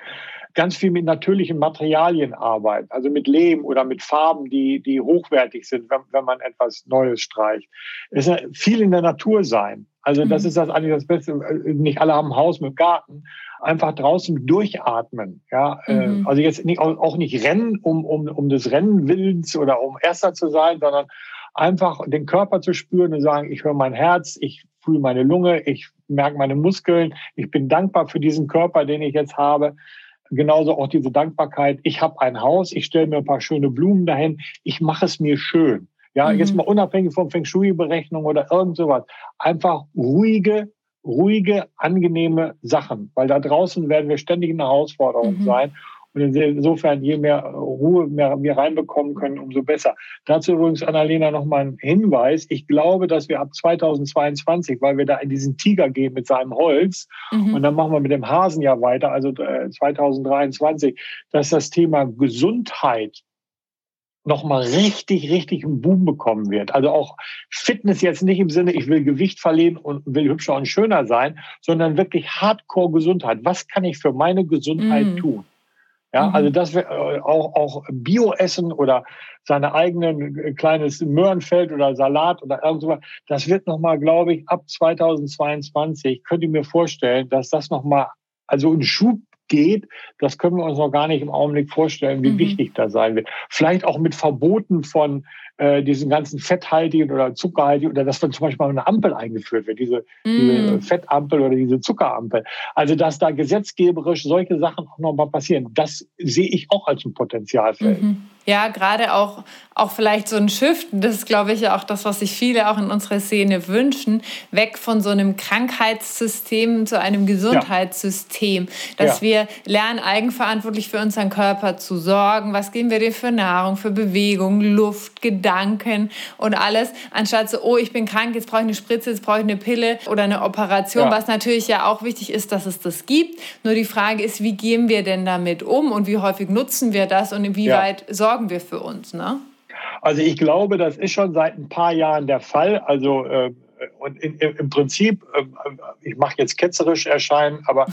Ganz viel mit natürlichen Materialien arbeiten, also mit Lehm oder mit Farben, die, die hochwertig sind, wenn, wenn man etwas Neues streicht. Es ist viel in der Natur sein. Also das mhm. ist das eigentlich das Beste. Nicht alle haben ein Haus mit Garten, einfach draußen durchatmen. Ja, äh, mhm. also jetzt nicht, auch nicht rennen, um, um, um des Rennenwillens oder um Erster zu sein, sondern einfach den Körper zu spüren und sagen, ich höre mein Herz, ich fühle meine Lunge, ich merke meine Muskeln, ich bin dankbar für diesen Körper, den ich jetzt habe. Genauso auch diese Dankbarkeit, ich habe ein Haus, ich stelle mir ein paar schöne Blumen dahin, ich mache es mir schön. Ja, mhm. jetzt mal unabhängig von Feng Shui-Berechnung oder irgend sowas. Einfach ruhige, ruhige, angenehme Sachen, weil da draußen werden wir ständig in einer Herausforderung mhm. sein. Und insofern, je mehr Ruhe mehr wir reinbekommen können, umso besser. Dazu übrigens, Annalena, nochmal ein Hinweis. Ich glaube, dass wir ab 2022, weil wir da in diesen Tiger gehen mit seinem Holz, mhm. und dann machen wir mit dem Hasen ja weiter, also 2023, äh, dass das Thema Gesundheit nochmal richtig, richtig einen Boom bekommen wird. Also auch Fitness jetzt nicht im Sinne, ich will Gewicht verlieren und will hübscher und schöner sein, sondern wirklich Hardcore-Gesundheit. Was kann ich für meine Gesundheit mm. tun? Ja, mhm. also das äh, auch, auch Bio-Essen oder seine eigenen äh, kleines Möhrenfeld oder Salat oder irgendwas. Das wird nochmal, glaube ich, ab 2022, könnt ihr mir vorstellen, dass das nochmal, also ein Schub geht, das können wir uns noch gar nicht im Augenblick vorstellen, wie mhm. wichtig das sein wird. Vielleicht auch mit Verboten von äh, diesen ganzen fetthaltigen oder zuckerhaltigen oder dass dann zum Beispiel mal eine Ampel eingeführt wird, diese, mm. diese Fettampel oder diese Zuckerampel. Also dass da gesetzgeberisch solche Sachen auch nochmal passieren, das sehe ich auch als ein Potenzialfeld. Mhm. Ja, gerade auch, auch vielleicht so ein Shift, das ist, glaube ich, auch das, was sich viele auch in unserer Szene wünschen, weg von so einem Krankheitssystem zu einem Gesundheitssystem, ja. dass ja. wir lernen, eigenverantwortlich für unseren Körper zu sorgen. Was geben wir dir für Nahrung, für Bewegung, Luft, Gedanken und alles, anstatt so, oh, ich bin krank, jetzt brauche ich eine Spritze, jetzt brauche ich eine Pille oder eine Operation, ja. was natürlich ja auch wichtig ist, dass es das gibt. Nur die Frage ist, wie gehen wir denn damit um und wie häufig nutzen wir das und inwieweit sorgen sorgen wir für uns, ne? Also ich glaube, das ist schon seit ein paar Jahren der Fall. Also äh, und in, im Prinzip, ähm, ich mache jetzt ketzerisch erscheinen, aber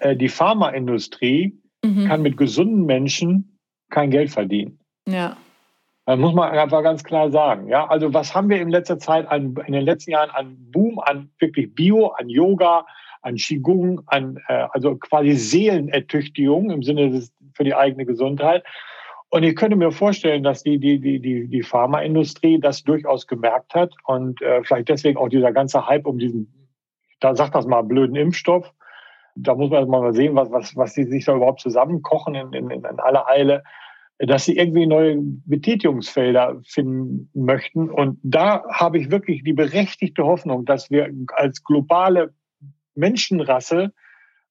äh, die Pharmaindustrie mhm. kann mit gesunden Menschen kein Geld verdienen. Ja. Das muss man einfach ganz klar sagen. Ja, also was haben wir in letzter Zeit an, in den letzten Jahren an Boom, an wirklich Bio, an Yoga, an Qigong, an äh, also quasi Seelenertüchtigung im Sinne des, für die eigene Gesundheit. Und ich könnte mir vorstellen, dass die, die, die, die, die Pharmaindustrie das durchaus gemerkt hat und äh, vielleicht deswegen auch dieser ganze Hype um diesen, da sagt das mal, blöden Impfstoff. Da muss man mal sehen, was, was, was die sich da überhaupt zusammenkochen in, in, in aller Eile dass sie irgendwie neue Betätigungsfelder finden möchten. Und da habe ich wirklich die berechtigte Hoffnung, dass wir als globale Menschenrasse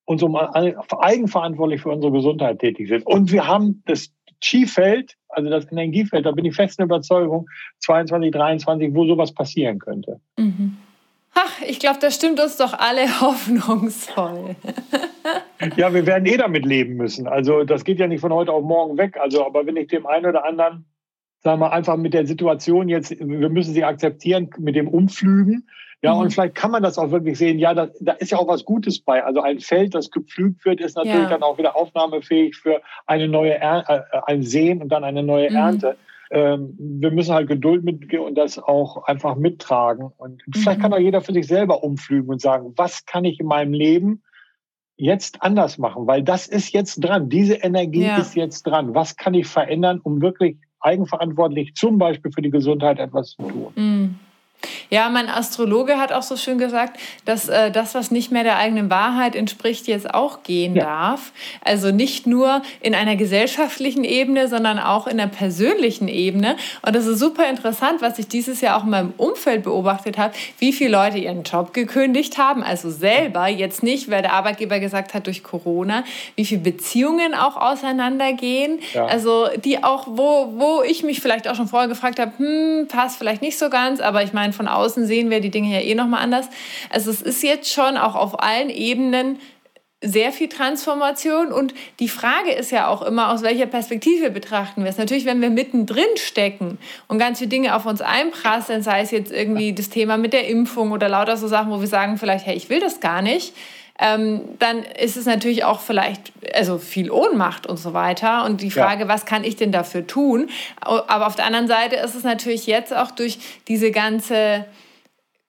uns um eigenverantwortlich für unsere Gesundheit tätig sind. Und wir haben das Chi-Feld, also das Energiefeld, da bin ich festen Überzeugung, 22, 23, wo sowas passieren könnte. Mhm. Ach, ich glaube, das stimmt uns doch alle hoffnungsvoll. Ja, wir werden eh damit leben müssen. Also das geht ja nicht von heute auf morgen weg. Also, aber wenn ich dem einen oder anderen, sagen wir einfach mit der Situation jetzt, wir müssen sie akzeptieren, mit dem Umflügen. Ja, mhm. und vielleicht kann man das auch wirklich sehen. Ja, da, da ist ja auch was Gutes bei. Also ein Feld, das gepflügt wird, ist natürlich ja. dann auch wieder aufnahmefähig für eine neue er äh, ein Sehen und dann eine neue mhm. Ernte ähm, wir müssen halt Geduld mitgehen und das auch einfach mittragen. Und mhm. vielleicht kann auch jeder für sich selber umflügen und sagen, was kann ich in meinem Leben jetzt anders machen? Weil das ist jetzt dran. Diese Energie ja. ist jetzt dran. Was kann ich verändern, um wirklich eigenverantwortlich zum Beispiel für die Gesundheit etwas zu tun? Mhm. Ja, mein Astrologe hat auch so schön gesagt, dass äh, das, was nicht mehr der eigenen Wahrheit entspricht, jetzt auch gehen ja. darf. Also nicht nur in einer gesellschaftlichen Ebene, sondern auch in der persönlichen Ebene. Und das ist super interessant, was ich dieses Jahr auch in meinem Umfeld beobachtet habe, wie viele Leute ihren Job gekündigt haben, also selber, jetzt nicht, weil der Arbeitgeber gesagt hat durch Corona, wie viele Beziehungen auch auseinandergehen. Ja. Also die auch, wo, wo ich mich vielleicht auch schon vorher gefragt habe, hm, passt vielleicht nicht so ganz, aber ich meine, von außen sehen wir die Dinge ja eh nochmal anders. Also es ist jetzt schon auch auf allen Ebenen sehr viel Transformation und die Frage ist ja auch immer, aus welcher Perspektive betrachten wir es. Natürlich, wenn wir mittendrin stecken und ganz viele Dinge auf uns einprasseln, sei es jetzt irgendwie das Thema mit der Impfung oder lauter so Sachen, wo wir sagen vielleicht, hey, ich will das gar nicht, ähm, dann ist es natürlich auch vielleicht also viel Ohnmacht und so weiter. Und die Frage, ja. was kann ich denn dafür tun? Aber auf der anderen Seite ist es natürlich jetzt auch durch diese ganze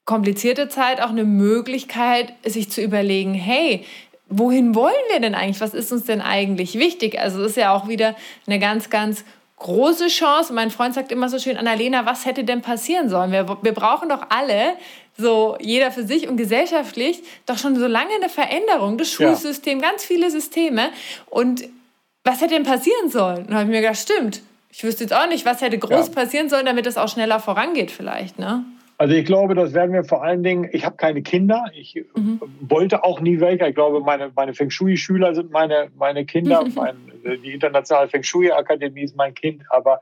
komplizierte Zeit auch eine Möglichkeit, sich zu überlegen, hey, wohin wollen wir denn eigentlich? Was ist uns denn eigentlich wichtig? Also es ist ja auch wieder eine ganz, ganz große Chance. Mein Freund sagt immer so schön, Annalena, was hätte denn passieren sollen? Wir, wir brauchen doch alle so jeder für sich und gesellschaftlich doch schon so lange eine Veränderung, das Schulsystem, ja. ganz viele Systeme. Und was hätte denn passieren sollen? Und habe ich mir gedacht, stimmt. Ich wüsste jetzt auch nicht, was hätte groß ja. passieren sollen, damit es auch schneller vorangeht vielleicht. Ne? Also ich glaube, das werden wir vor allen Dingen, ich habe keine Kinder, ich mhm. wollte auch nie welche. Ich glaube, meine, meine Feng Shui-Schüler sind meine, meine Kinder. mein, die Internationale Feng Shui-Akademie ist mein Kind, aber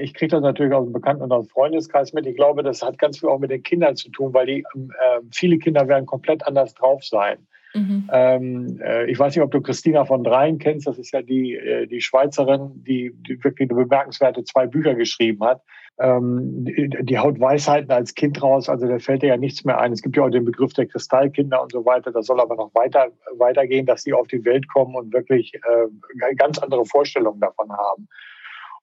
ich kriege das natürlich aus dem Bekannten- und aus dem Freundeskreis mit. Ich glaube, das hat ganz viel auch mit den Kindern zu tun, weil die, äh, viele Kinder werden komplett anders drauf sein. Mhm. Ähm, äh, ich weiß nicht, ob du Christina von Dreien kennst. Das ist ja die, äh, die Schweizerin, die, die wirklich eine bemerkenswerte zwei Bücher geschrieben hat. Ähm, die, die, haut Weisheiten als Kind raus, also da fällt dir ja nichts mehr ein. Es gibt ja auch den Begriff der Kristallkinder und so weiter. Das soll aber noch weiter weitergehen, dass sie auf die Welt kommen und wirklich äh, ganz andere Vorstellungen davon haben.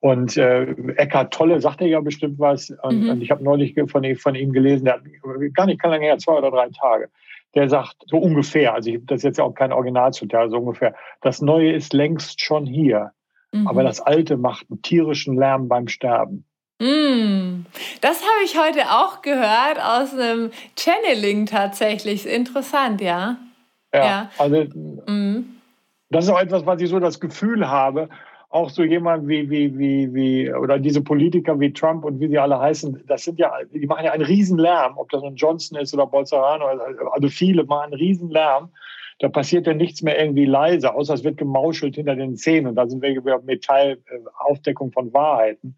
Und äh, Eckhart Tolle sagte ja bestimmt was. Und, mhm. und ich habe neulich von, von, ihm gelesen, der hat gar nicht lange her, zwei oder drei Tage. Der sagt so ungefähr, also ich, das ist jetzt ja auch kein Originalzitat, so ungefähr, das Neue ist längst schon hier. Mhm. Aber das Alte macht einen tierischen Lärm beim Sterben. Mm, das habe ich heute auch gehört aus einem Channeling tatsächlich. Interessant, ja. Ja, ja. also mm. das ist auch etwas, was ich so das Gefühl habe, auch so jemand wie, wie, wie, wie, oder diese Politiker wie Trump und wie sie alle heißen, das sind ja, die machen ja einen Riesenlärm, ob das nun Johnson ist oder Bolsonaro, also viele machen einen Riesenlärm. Da passiert ja nichts mehr irgendwie leise, außer es wird gemauschelt hinter den. Und da sind wir über Metallaufdeckung von Wahrheiten.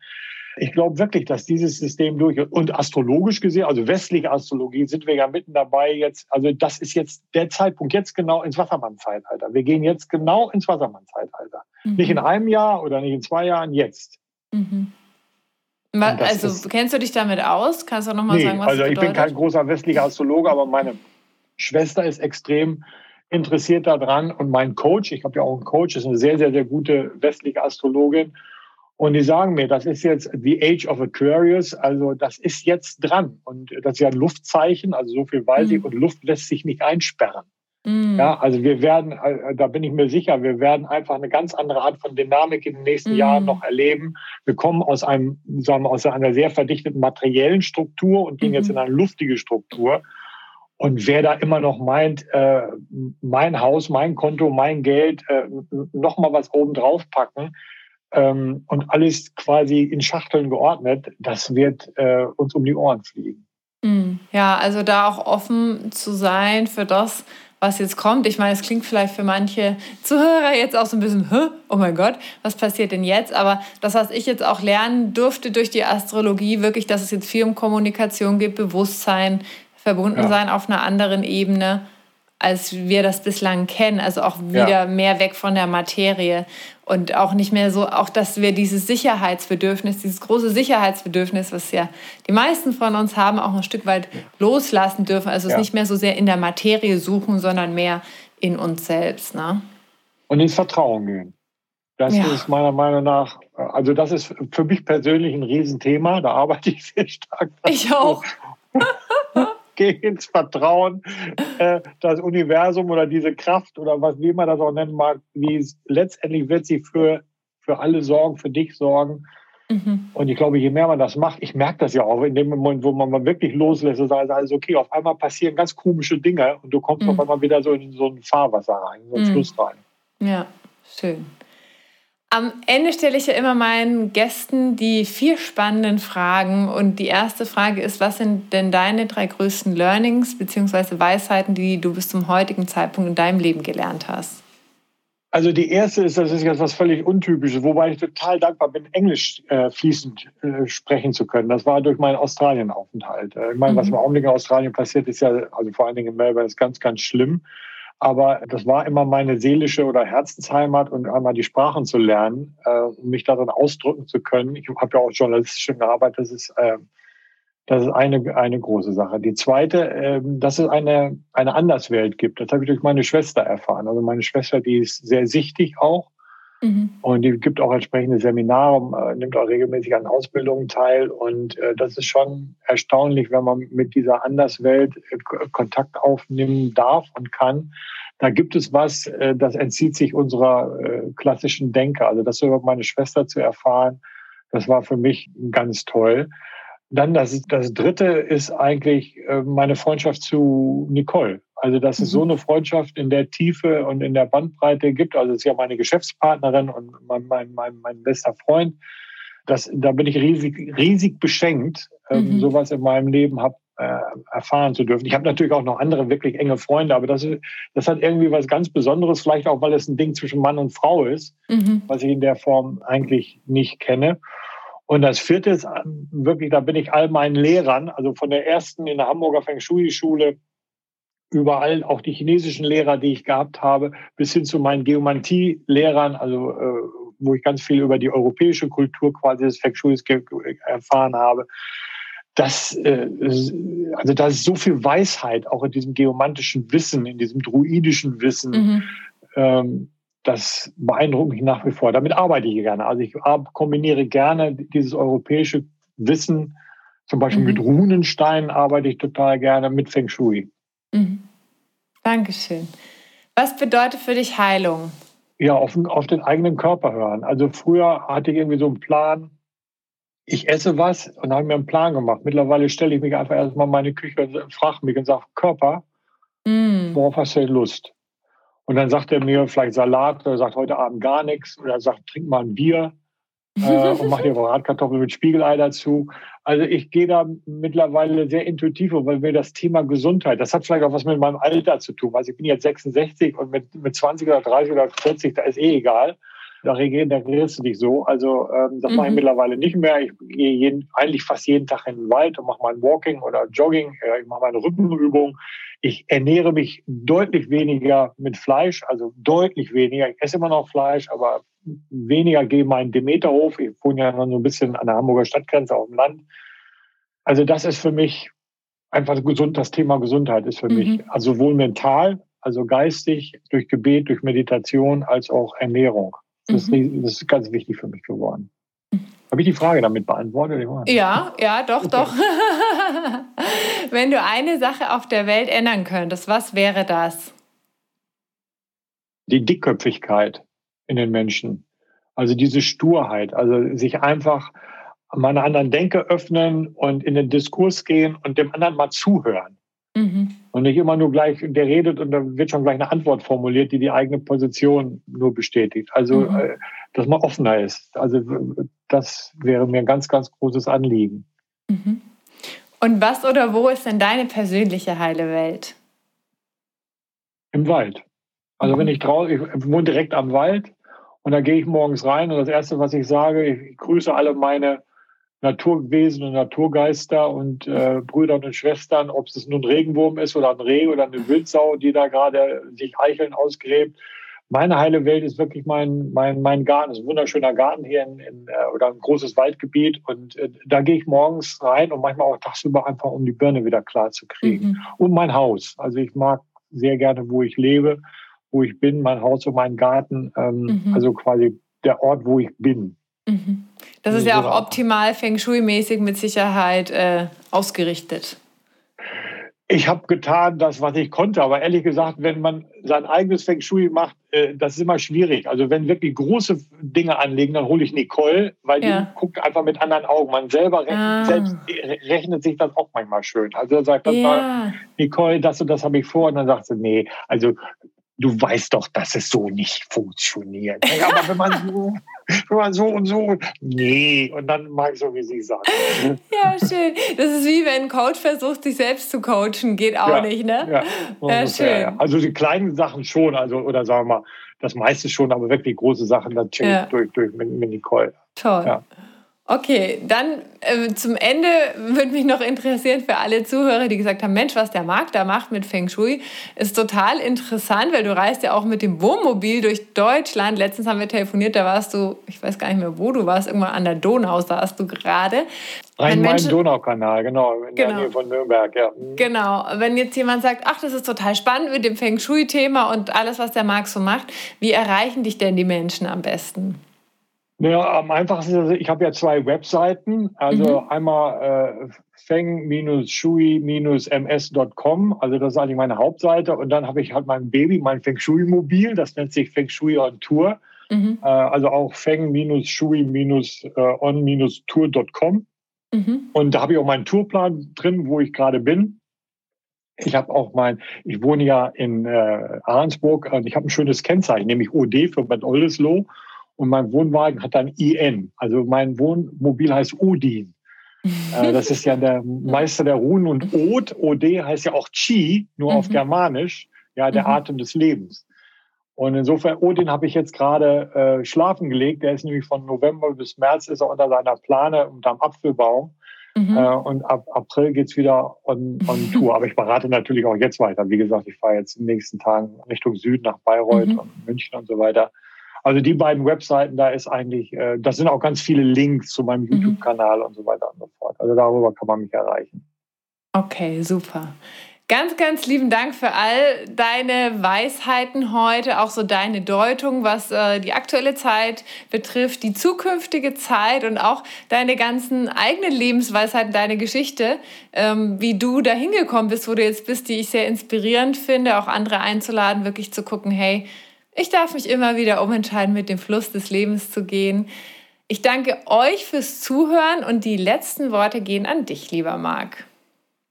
Ich glaube wirklich, dass dieses System durch und astrologisch gesehen, also westliche Astrologie, sind wir ja mitten dabei jetzt. Also das ist jetzt der Zeitpunkt, jetzt genau ins Wassermann-Zeitalter. Wir gehen jetzt genau ins Wassermann-Zeitalter. Mhm. Nicht in einem Jahr oder nicht in zwei Jahren, jetzt. Mhm. Also kennst du dich damit aus? Kannst du noch mal nee, sagen, was also das ich bin kein großer westlicher Astrologe, aber meine Schwester ist extrem interessiert daran und mein Coach, ich habe ja auch einen Coach, ist eine sehr, sehr, sehr gute westliche Astrologin und die sagen mir, das ist jetzt the age of Aquarius, also das ist jetzt dran und das ist ja ein Luftzeichen, also so viel weiß mhm. ich und Luft lässt sich nicht einsperren. Mhm. Ja, also wir werden, äh, da bin ich mir sicher, wir werden einfach eine ganz andere Art von Dynamik in den nächsten mhm. Jahren noch erleben. Wir kommen aus einem, sagen wir, aus einer sehr verdichteten materiellen Struktur und gehen mhm. jetzt in eine luftige Struktur. Und wer da immer noch meint, äh, mein Haus, mein Konto, mein Geld, äh, noch mal was oben drauf packen ähm, und alles quasi in Schachteln geordnet, das wird äh, uns um die Ohren fliegen. Mhm. Ja, also da auch offen zu sein für das, was jetzt kommt. Ich meine, es klingt vielleicht für manche Zuhörer jetzt auch so ein bisschen, Hä? oh mein Gott, was passiert denn jetzt? Aber das, was ich jetzt auch lernen durfte durch die Astrologie, wirklich, dass es jetzt viel um Kommunikation geht, Bewusstsein, verbunden ja. sein auf einer anderen Ebene als wir das bislang kennen. Also auch wieder ja. mehr weg von der Materie und auch nicht mehr so, auch dass wir dieses Sicherheitsbedürfnis, dieses große Sicherheitsbedürfnis, was ja die meisten von uns haben, auch ein Stück weit loslassen dürfen. Also ja. es nicht mehr so sehr in der Materie suchen, sondern mehr in uns selbst. Ne? Und ins Vertrauen gehen. Das ja. ist meiner Meinung nach, also das ist für mich persönlich ein Riesenthema. Da arbeite ich sehr stark. Ich auch. Geh ins Vertrauen, äh, das Universum oder diese Kraft oder was wie man das auch nennen mag, wie letztendlich wird sie für, für alle sorgen, für dich sorgen. Mhm. Und ich glaube, je mehr man das macht, ich merke das ja auch, in dem Moment, wo man mal wirklich loslässt und sagt, alles okay, auf einmal passieren ganz komische Dinge und du kommst mhm. auf einmal wieder so in so ein Fahrwasser rein, so einen mhm. Fluss rein. Ja, schön. Am Ende stelle ich ja immer meinen Gästen die vier spannenden Fragen. Und die erste Frage ist, was sind denn deine drei größten Learnings bzw. Weisheiten, die du bis zum heutigen Zeitpunkt in deinem Leben gelernt hast? Also die erste ist, das ist jetzt was völlig Untypisches, wobei ich total dankbar bin, Englisch äh, fließend äh, sprechen zu können. Das war durch meinen Australienaufenthalt. Äh, ich meine, mhm. was im Augenblick in Australien passiert, ist ja, also vor allen Dingen in Melbourne, ist ganz, ganz schlimm. Aber das war immer meine seelische oder Herzensheimat und einmal die Sprachen zu lernen, äh, um mich darin ausdrücken zu können. Ich habe ja auch journalistisch schon gearbeitet. Das ist, äh, das ist eine, eine große Sache. Die zweite, äh, dass es eine, eine Anderswelt gibt. Das habe ich durch meine Schwester erfahren. Also meine Schwester, die ist sehr sichtig auch. Mhm. Und die gibt auch entsprechende Seminare, äh, nimmt auch regelmäßig an Ausbildungen teil. Und äh, das ist schon erstaunlich, wenn man mit dieser Anderswelt äh, Kontakt aufnehmen darf und kann. Da gibt es was, das entzieht sich unserer klassischen Denke. Also das über meine Schwester zu erfahren, das war für mich ganz toll. Dann das, das Dritte ist eigentlich meine Freundschaft zu Nicole. Also, dass es so mhm. eine Freundschaft in der Tiefe und in der Bandbreite gibt. Also, es ist ja meine Geschäftspartnerin und mein, mein, mein, mein bester Freund. Das, da bin ich riesig, riesig beschenkt, ähm, mhm. sowas in meinem Leben hab, äh, erfahren zu dürfen. Ich habe natürlich auch noch andere wirklich enge Freunde, aber das, das hat irgendwie was ganz Besonderes, vielleicht auch, weil es ein Ding zwischen Mann und Frau ist, mhm. was ich in der Form eigentlich nicht kenne. Und das vierte ist wirklich, da bin ich all meinen Lehrern, also von der ersten in der Hamburger Feng Shui-Schule, überall auch die chinesischen Lehrer, die ich gehabt habe, bis hin zu meinen Geomantie-Lehrern, also äh, wo ich ganz viel über die europäische Kultur quasi des Feng Shui erfahren habe. Das, äh, also da ist so viel Weisheit auch in diesem geomantischen Wissen, in diesem druidischen Wissen. Mhm. Ähm, das beeindruckt mich nach wie vor. Damit arbeite ich gerne. Also ich kombiniere gerne dieses europäische Wissen, zum Beispiel mhm. mit Runensteinen arbeite ich total gerne, mit Feng Shui. Mhm. Dankeschön. Was bedeutet für dich Heilung? Ja, auf, auf den eigenen Körper hören. Also früher hatte ich irgendwie so einen Plan, ich esse was und habe mir einen Plan gemacht. Mittlerweile stelle ich mich einfach erstmal in meine Küche und frage mich und sage, Körper, mm. worauf hast du Lust? Und dann sagt er mir vielleicht Salat oder sagt heute Abend gar nichts oder sagt, trink mal ein Bier äh, und mach dir Bratkartoffeln mit Spiegelei dazu. Also ich gehe da mittlerweile sehr intuitiv, weil mir das Thema Gesundheit, das hat vielleicht auch was mit meinem Alter zu tun. Also ich bin jetzt 66 und mit, mit 20 oder 30 oder 40, da ist eh egal. Da regenerierst du dich so. Also ähm, das mhm. mache ich mhm. mittlerweile nicht mehr. Ich gehe jeden, eigentlich fast jeden Tag in den Wald und mache mein Walking oder Jogging. Äh, ich mache meine Rückenübung. Ich ernähre mich deutlich weniger mit Fleisch, also deutlich weniger. Ich esse immer noch Fleisch, aber weniger gehe meinen Demeterhof. Ich wohne ja noch so ein bisschen an der Hamburger Stadtgrenze auf dem Land. Also das ist für mich einfach gesund, das Thema Gesundheit ist für mhm. mich, also sowohl mental, also geistig, durch Gebet, durch Meditation, als auch Ernährung. Das, mhm. ist, das ist ganz wichtig für mich geworden. Habe ich die Frage damit beantwortet? Ja, ja, doch, okay. doch. Wenn du eine Sache auf der Welt ändern könntest, was wäre das? Die Dickköpfigkeit in den Menschen. Also diese Sturheit, also sich einfach meiner anderen Denke öffnen und in den Diskurs gehen und dem anderen mal zuhören. Mhm. Und nicht immer nur gleich, der redet und dann wird schon gleich eine Antwort formuliert, die die eigene Position nur bestätigt. Also, mhm. Äh, dass man offener ist. Also, das wäre mir ein ganz, ganz großes Anliegen. Mhm. Und was oder wo ist denn deine persönliche heile Welt? Im Wald. Also, wenn mhm. ich draußen, ich wohne direkt am Wald und da gehe ich morgens rein und das Erste, was ich sage, ich grüße alle meine Naturwesen und Naturgeister und äh, Brüder und Schwestern, ob es nun ein Regenwurm ist oder ein Reh oder eine Wildsau, die da gerade sich Eicheln ausgräbt. Meine heile Welt ist wirklich mein, mein, mein Garten. Es ist ein wunderschöner Garten hier in, in äh, oder ein großes Waldgebiet. Und äh, da gehe ich morgens rein und manchmal auch tagsüber einfach, um die Birne wieder klar zu kriegen. Mhm. Und mein Haus. Also ich mag sehr gerne, wo ich lebe, wo ich bin, mein Haus und mein Garten. Ähm, mhm. Also quasi der Ort, wo ich bin. Mhm. Das ist ja auch optimal Feng Shui-mäßig mit Sicherheit äh, ausgerichtet. Ich habe getan das, was ich konnte, aber ehrlich gesagt, wenn man sein eigenes Feng Shui macht, äh, das ist immer schwierig. Also wenn wirklich große Dinge anlegen, dann hole ich Nicole, weil ja. die guckt einfach mit anderen Augen. Man selber rechnet, ah. selbst rechnet sich das auch manchmal schön. Also er sagt dann ja. mal, Nicole, das und das habe ich vor. Und dann sagt sie, nee, also du weißt doch, dass es so nicht funktioniert. Ja, aber wenn man so, wenn man so und so, nee, und dann mag ich so, wie sie sagt. Ja, schön. Das ist wie wenn ein Coach versucht, sich selbst zu coachen, geht auch ja, nicht, ne? Ja, ja schön. Ja, also die kleinen Sachen schon, also, oder sagen wir mal, das meiste schon, aber wirklich große Sachen, dann check ich durch, durch mit, mit Nicole. Toll. Okay, dann äh, zum Ende würde mich noch interessieren für alle Zuhörer, die gesagt haben, Mensch, was der Marc da macht mit Feng Shui, ist total interessant, weil du reist ja auch mit dem Wohnmobil durch Deutschland. Letztens haben wir telefoniert, da warst du, ich weiß gar nicht mehr, wo du warst, irgendwann an der Donau saßt du gerade. Rhein-Main-Donau-Kanal, genau, in genau. der Nähe von Nürnberg, ja. Mhm. Genau, wenn jetzt jemand sagt, ach, das ist total spannend mit dem Feng Shui-Thema und alles, was der Marc so macht, wie erreichen dich denn die Menschen am besten? Naja, am einfachsten ist, ich habe ja zwei Webseiten. Also mhm. einmal äh, feng-shui-ms.com, also das ist eigentlich meine Hauptseite. Und dann habe ich halt mein Baby, mein Feng Shui-Mobil, das nennt sich Feng Shui on Tour. Mhm. Äh, also auch feng-shui-on-tour.com. Mhm. Und da habe ich auch meinen Tourplan drin, wo ich gerade bin. Ich habe auch mein, ich wohne ja in äh, Ahrensburg und ich habe ein schönes Kennzeichen, nämlich OD für Bad Oldesloe und mein Wohnwagen hat dann IN. Also mein Wohnmobil heißt Odin. Äh, das ist ja der Meister der Runen und Od, Od heißt ja auch Chi, nur mhm. auf Germanisch, ja, der mhm. Atem des Lebens. Und insofern, Odin habe ich jetzt gerade äh, schlafen gelegt. Der ist nämlich von November bis März ist er unter seiner Plane unterm Apfelbaum. Mhm. Äh, und ab April geht's wieder on, on Tour. Aber ich berate natürlich auch jetzt weiter. Wie gesagt, ich fahre jetzt in den nächsten Tagen Richtung Süden nach Bayreuth mhm. und München und so weiter. Also die beiden Webseiten, da ist eigentlich, äh, das sind auch ganz viele Links zu meinem mhm. YouTube-Kanal und so weiter und so fort. Also darüber kann man mich erreichen. Okay, super. Ganz, ganz lieben Dank für all deine Weisheiten heute, auch so deine Deutung, was äh, die aktuelle Zeit betrifft, die zukünftige Zeit und auch deine ganzen eigenen Lebensweisheiten, deine Geschichte, ähm, wie du da hingekommen bist, wo du jetzt bist, die ich sehr inspirierend finde, auch andere einzuladen, wirklich zu gucken, hey, ich darf mich immer wieder umentscheiden, mit dem Fluss des Lebens zu gehen. Ich danke euch fürs Zuhören und die letzten Worte gehen an dich, lieber Marc.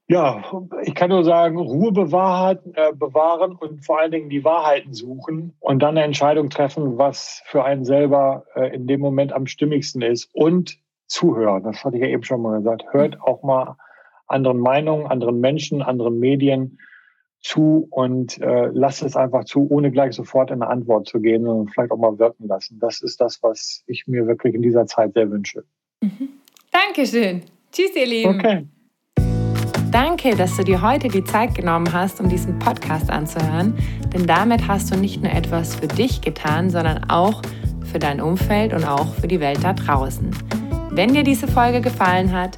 Ja, ich kann nur sagen, Ruhe bewahren, äh, bewahren und vor allen Dingen die Wahrheiten suchen und dann eine Entscheidung treffen, was für einen selber äh, in dem Moment am stimmigsten ist und zuhören. Das hatte ich ja eben schon mal gesagt. Hört auch mal anderen Meinungen, anderen Menschen, anderen Medien zu und äh, lass es einfach zu, ohne gleich sofort in eine Antwort zu gehen, sondern vielleicht auch mal wirken lassen. Das ist das, was ich mir wirklich in dieser Zeit sehr wünsche. Mhm. Dankeschön. Tschüss, ihr Lieben. Okay. Danke, dass du dir heute die Zeit genommen hast, um diesen Podcast anzuhören, denn damit hast du nicht nur etwas für dich getan, sondern auch für dein Umfeld und auch für die Welt da draußen. Wenn dir diese Folge gefallen hat,